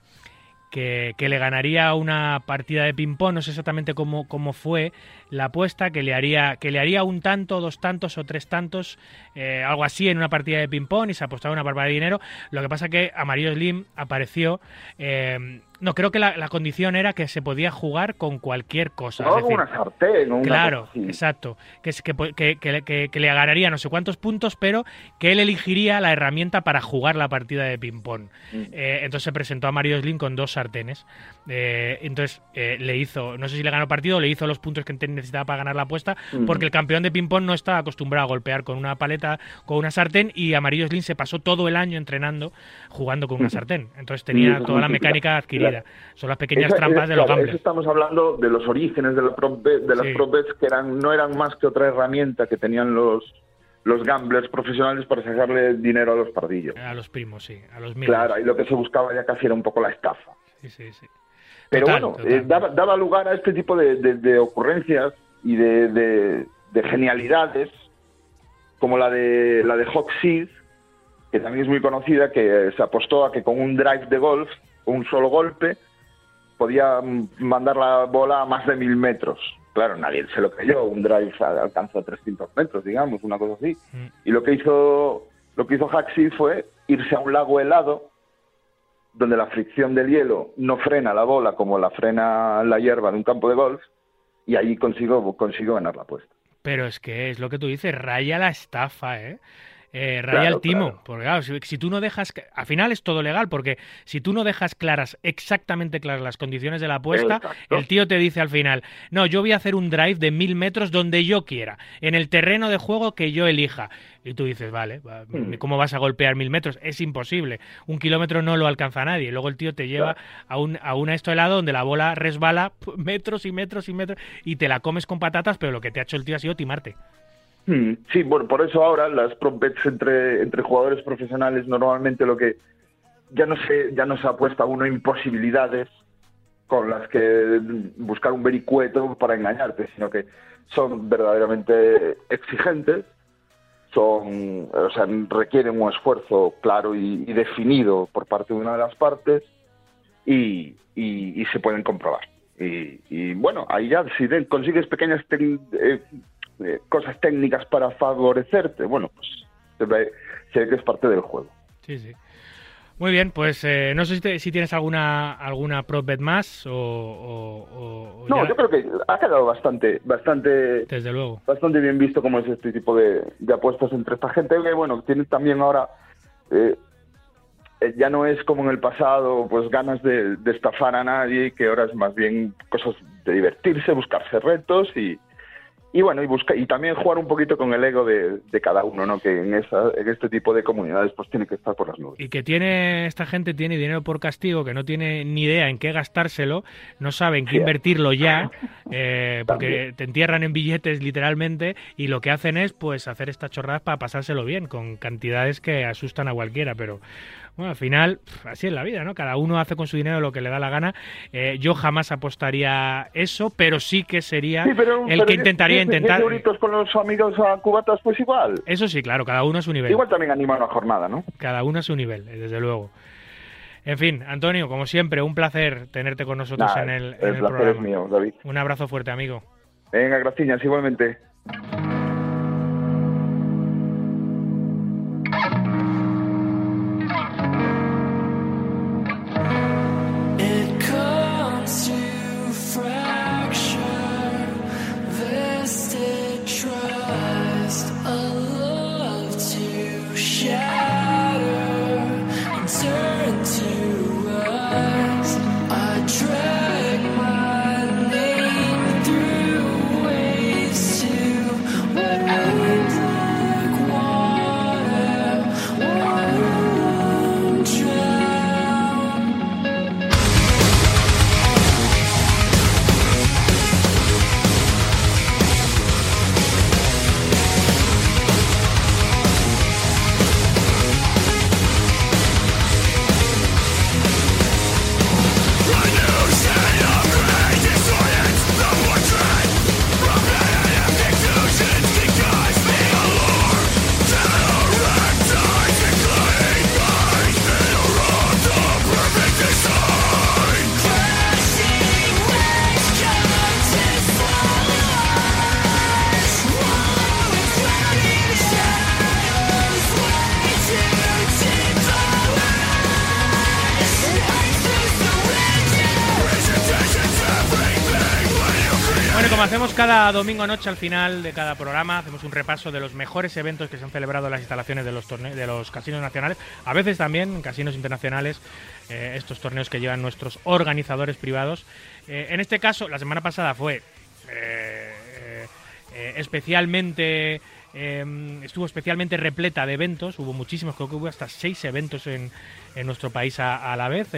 que, que le ganaría una partida de ping-pong, no sé exactamente cómo, cómo fue la apuesta, que le haría, que le haría un tanto, dos tantos o tres tantos, eh, algo así en una partida de ping-pong y se apostaba una barbaridad de dinero. Lo que pasa que Amarillo Slim apareció. eh, no, creo que la, la condición era que se podía jugar con cualquier cosa. es No, decir, una sartén una Claro, cosa exacto. Que, que, que, que- le ganaría no sé cuántos puntos, pero que él elegiría la herramienta para jugar la partida de ping-pong. Mm. Eh, entonces se presentó a Mario Slim con dos sartenes. Eh, entonces eh, le hizo, no sé si le ganó el partido, le hizo los puntos que necesitaba para ganar la apuesta, Mm. porque el campeón de ping-pong no estaba acostumbrado a golpear con una paleta, con una sartén, y Amarillo Slim se pasó todo el año entrenando jugando con una sartén. Entonces tenía toda la mecánica adquirida. Claro. Son las pequeñas Eso- trampas de los claro, gamblers. eso estamos hablando de los orígenes de, la prop de las Sí. prop bets que eran, no eran más que otra herramienta que tenían los, los gamblers profesionales para sacarle dinero a los pardillos. A los primos, sí, a los míos. Claro, y lo que se buscaba ya casi era un poco la estafa. Sí, sí, sí. Pero Total, bueno, total. eh, daba, daba lugar a este tipo de, de- de ocurrencias y de, de- de genialidades, como la de la de Hawk Seed, que también es muy conocida, que se apostó a que con un drive de golf, un solo golpe, podía mandar la bola a más de mil metros. Claro, nadie se lo creyó, un drive a- alcanza 300 metros, digamos, una cosa así. Mm. Y lo que hizo lo que hizo Seed fue irse a un lago helado donde la fricción del hielo no frena la bola como la frena la hierba de un campo de golf, y ahí consiguió, consiguió ganar la apuesta. Pero es que es lo que tú dices, raya la estafa, ¿eh? Eh, Claro, el timo, claro. porque claro, si, si tú no dejas, al final es todo legal, porque si tú no dejas claras, exactamente claras las condiciones de la apuesta, Exacto. el tío te dice al final, no, yo voy a hacer un drive de mil metros donde yo quiera, en el terreno de juego que yo elija. Y tú dices, vale, va, Hmm. ¿cómo vas a golpear mil metros? Es imposible. Un kilómetro no lo alcanza nadie. Luego el tío te lleva a un, a un esto helado donde la bola resbala metros y metros y metros y te la comes con patatas, pero lo que te ha hecho el tío ha sido timarte. Mm, Sí, bueno, por eso ahora las prop bets entre, jugadores profesionales normalmente lo que ya no se ya no se apuesta uno imposibilidades con las que buscar un vericueto para engañarte, sino que son verdaderamente exigentes, son, o sea, requieren un esfuerzo claro y, definido por parte de una de las partes y, se pueden comprobar. Y, bueno, ahí ya si consigues pequeñas eh, eh, cosas técnicas para favorecerte, bueno, pues se ve, se ve que es parte del juego. Sí, sí. Muy bien, pues eh, no sé si, te- si tienes alguna alguna prop bet más o, o- o- o No, ya- yo creo que ha quedado bastante, bastante, desde luego. bastante bien visto cómo es este tipo de, de apuestas entre esta gente que, bueno, tiene también ahora, eh, eh, ya no es como en el pasado, pues ganas de, de estafar a nadie, que ahora es más bien cosas de divertirse, buscarse retos y, y bueno, y busca y también jugar un poquito con el ego de, de cada uno, ¿no? Que en, esa, en este tipo de comunidades pues tiene que estar por las nubes. Y que tiene esta gente tiene dinero por castigo, que no tiene ni idea en qué gastárselo, no saben qué Sí. invertirlo ya, eh, porque También. te entierran en billetes literalmente y lo que hacen es pues hacer estas chorradas para pasárselo bien, con cantidades que asustan a cualquiera, pero bueno, al final así es la vida, ¿no? Cada uno hace con su dinero lo que le da la gana. Eh, yo jamás apostaría eso, pero sí que sería Sí, pero- el pero que intentaría intentar... euritos con los amigos a cubatas, pues igual. Eso sí, claro, cada uno a su nivel. Igual también anima una jornada, ¿no? Cada uno a su nivel, eh, desde luego. En fin, Antonio, como siempre, un placer tenerte con nosotros Nada, en el, en el el placer programa. es mío, David. Un abrazo fuerte, amigo. Venga, gracias, igualmente. Cada domingo noche al final de cada programa, hacemos un repaso de los mejores eventos que se han celebrado en las instalaciones de los, de los casinos nacionales, a veces también en casinos internacionales, eh, estos torneos que llevan nuestros organizadores privados. Eh, en este caso, la semana pasada fue eh, especialmente eh, estuvo especialmente repleta de eventos, hubo muchísimos, creo que hubo hasta seis eventos en, en nuestro país a, la vez,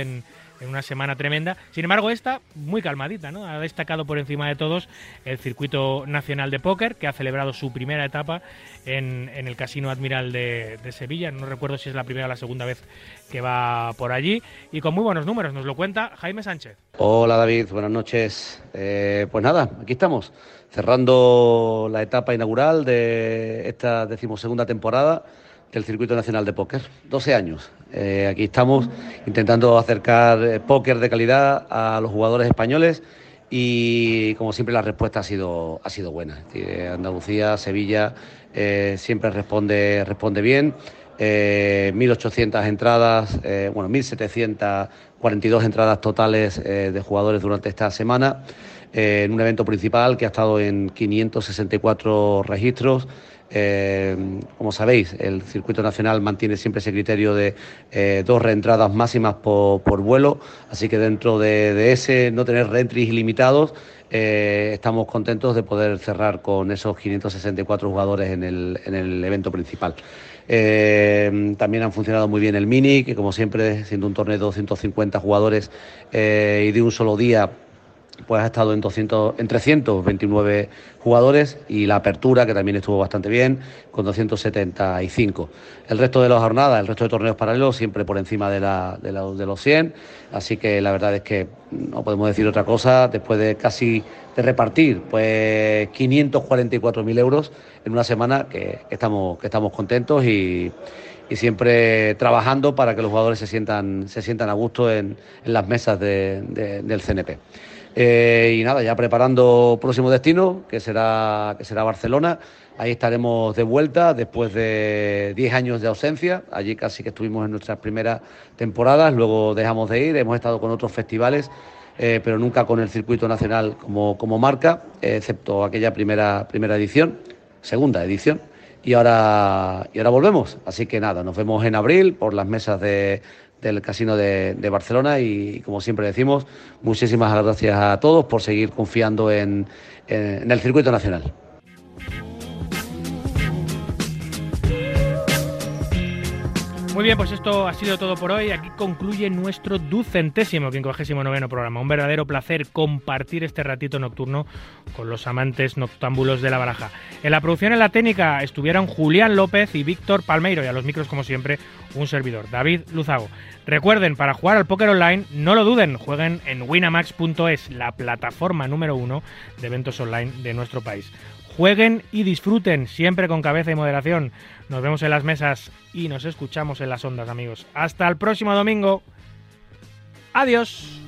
en una semana tremenda. Sin embargo, esta muy calmadita, ¿no? Ha destacado por encima de todos el Circuito Nacional de Póker, que ha celebrado su primera etapa en, el Casino Admiral de, de Sevilla. No recuerdo si es la primera o la segunda vez que va por allí. Y con muy buenos números, nos lo cuenta Jaime Sánchez. Hola David, buenas noches. Eh, pues nada, aquí estamos, cerrando la etapa inaugural de esta decimosegunda temporada del Circuito Nacional de Póker. 12 años. Eh, aquí estamos intentando acercar eh, póker de calidad a los jugadores españoles y como siempre la respuesta ha sido, ha sido buena. Decir, Andalucía, Sevilla eh, siempre responde, responde bien. Eh, 1.800 entradas, eh, bueno, 1.742 entradas totales eh, de jugadores durante esta semana, eh, en un evento principal que ha estado en 564 registros. Eh, como sabéis, el circuito nacional mantiene siempre ese criterio de eh, dos reentradas máximas por, vuelo, así que dentro de, ese no tener reentries ilimitados, eh, estamos contentos de poder cerrar con esos 564 jugadores en el, en el evento principal. También han funcionado muy bien el mini, que como siempre, siendo un torneo de 250 jugadores y de un solo día, pues ha estado en, 200, en 329 jugadores y la apertura, que también estuvo bastante bien, con 275. El resto de la jornada, el resto de torneos paralelos, siempre por encima de, la, de, los 100. Así que la verdad es que no podemos decir otra cosa, después de casi de repartir pues 544.000 euros en una semana, que, estamos, que estamos contentos y y siempre trabajando para que los jugadores se sientan, se sientan a gusto en, las mesas de, de, del CNP. Eh, y nada, ya preparando próximo destino, que será, que será Barcelona. Ahí estaremos de vuelta después de 10 años de ausencia. Allí casi que estuvimos en nuestras primeras temporadas, luego dejamos de ir, hemos estado con otros festivales, eh, pero nunca con el circuito nacional como, como marca, excepto aquella primera, primera edición, segunda edición. Y ahora, y ahora volvemos. Así que nada, nos vemos en abril por las mesas de, del Casino de, Barcelona y como siempre decimos, muchísimas gracias a todos por seguir confiando en, en el circuito nacional. Muy bien, pues esto ha sido todo por hoy. Aquí concluye nuestro ducentésimo, quincuagésimo noveno programa. Un verdadero placer compartir este ratito nocturno con los amantes noctámbulos de la baraja. En la producción en la técnica estuvieron Julián López y Víctor Palmeiro y a los micros, como siempre, un servidor, David Luzago. Recuerden, para jugar al póker online, no lo duden, jueguen en winamax.es, la plataforma número uno de eventos online de nuestro país. Jueguen y disfruten, siempre con cabeza y moderación. Nos vemos en las mesas y nos escuchamos en las ondas, amigos. Hasta el próximo domingo. Adiós.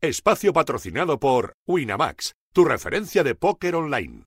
Espacio patrocinado por Winamax, tu referencia de póker online.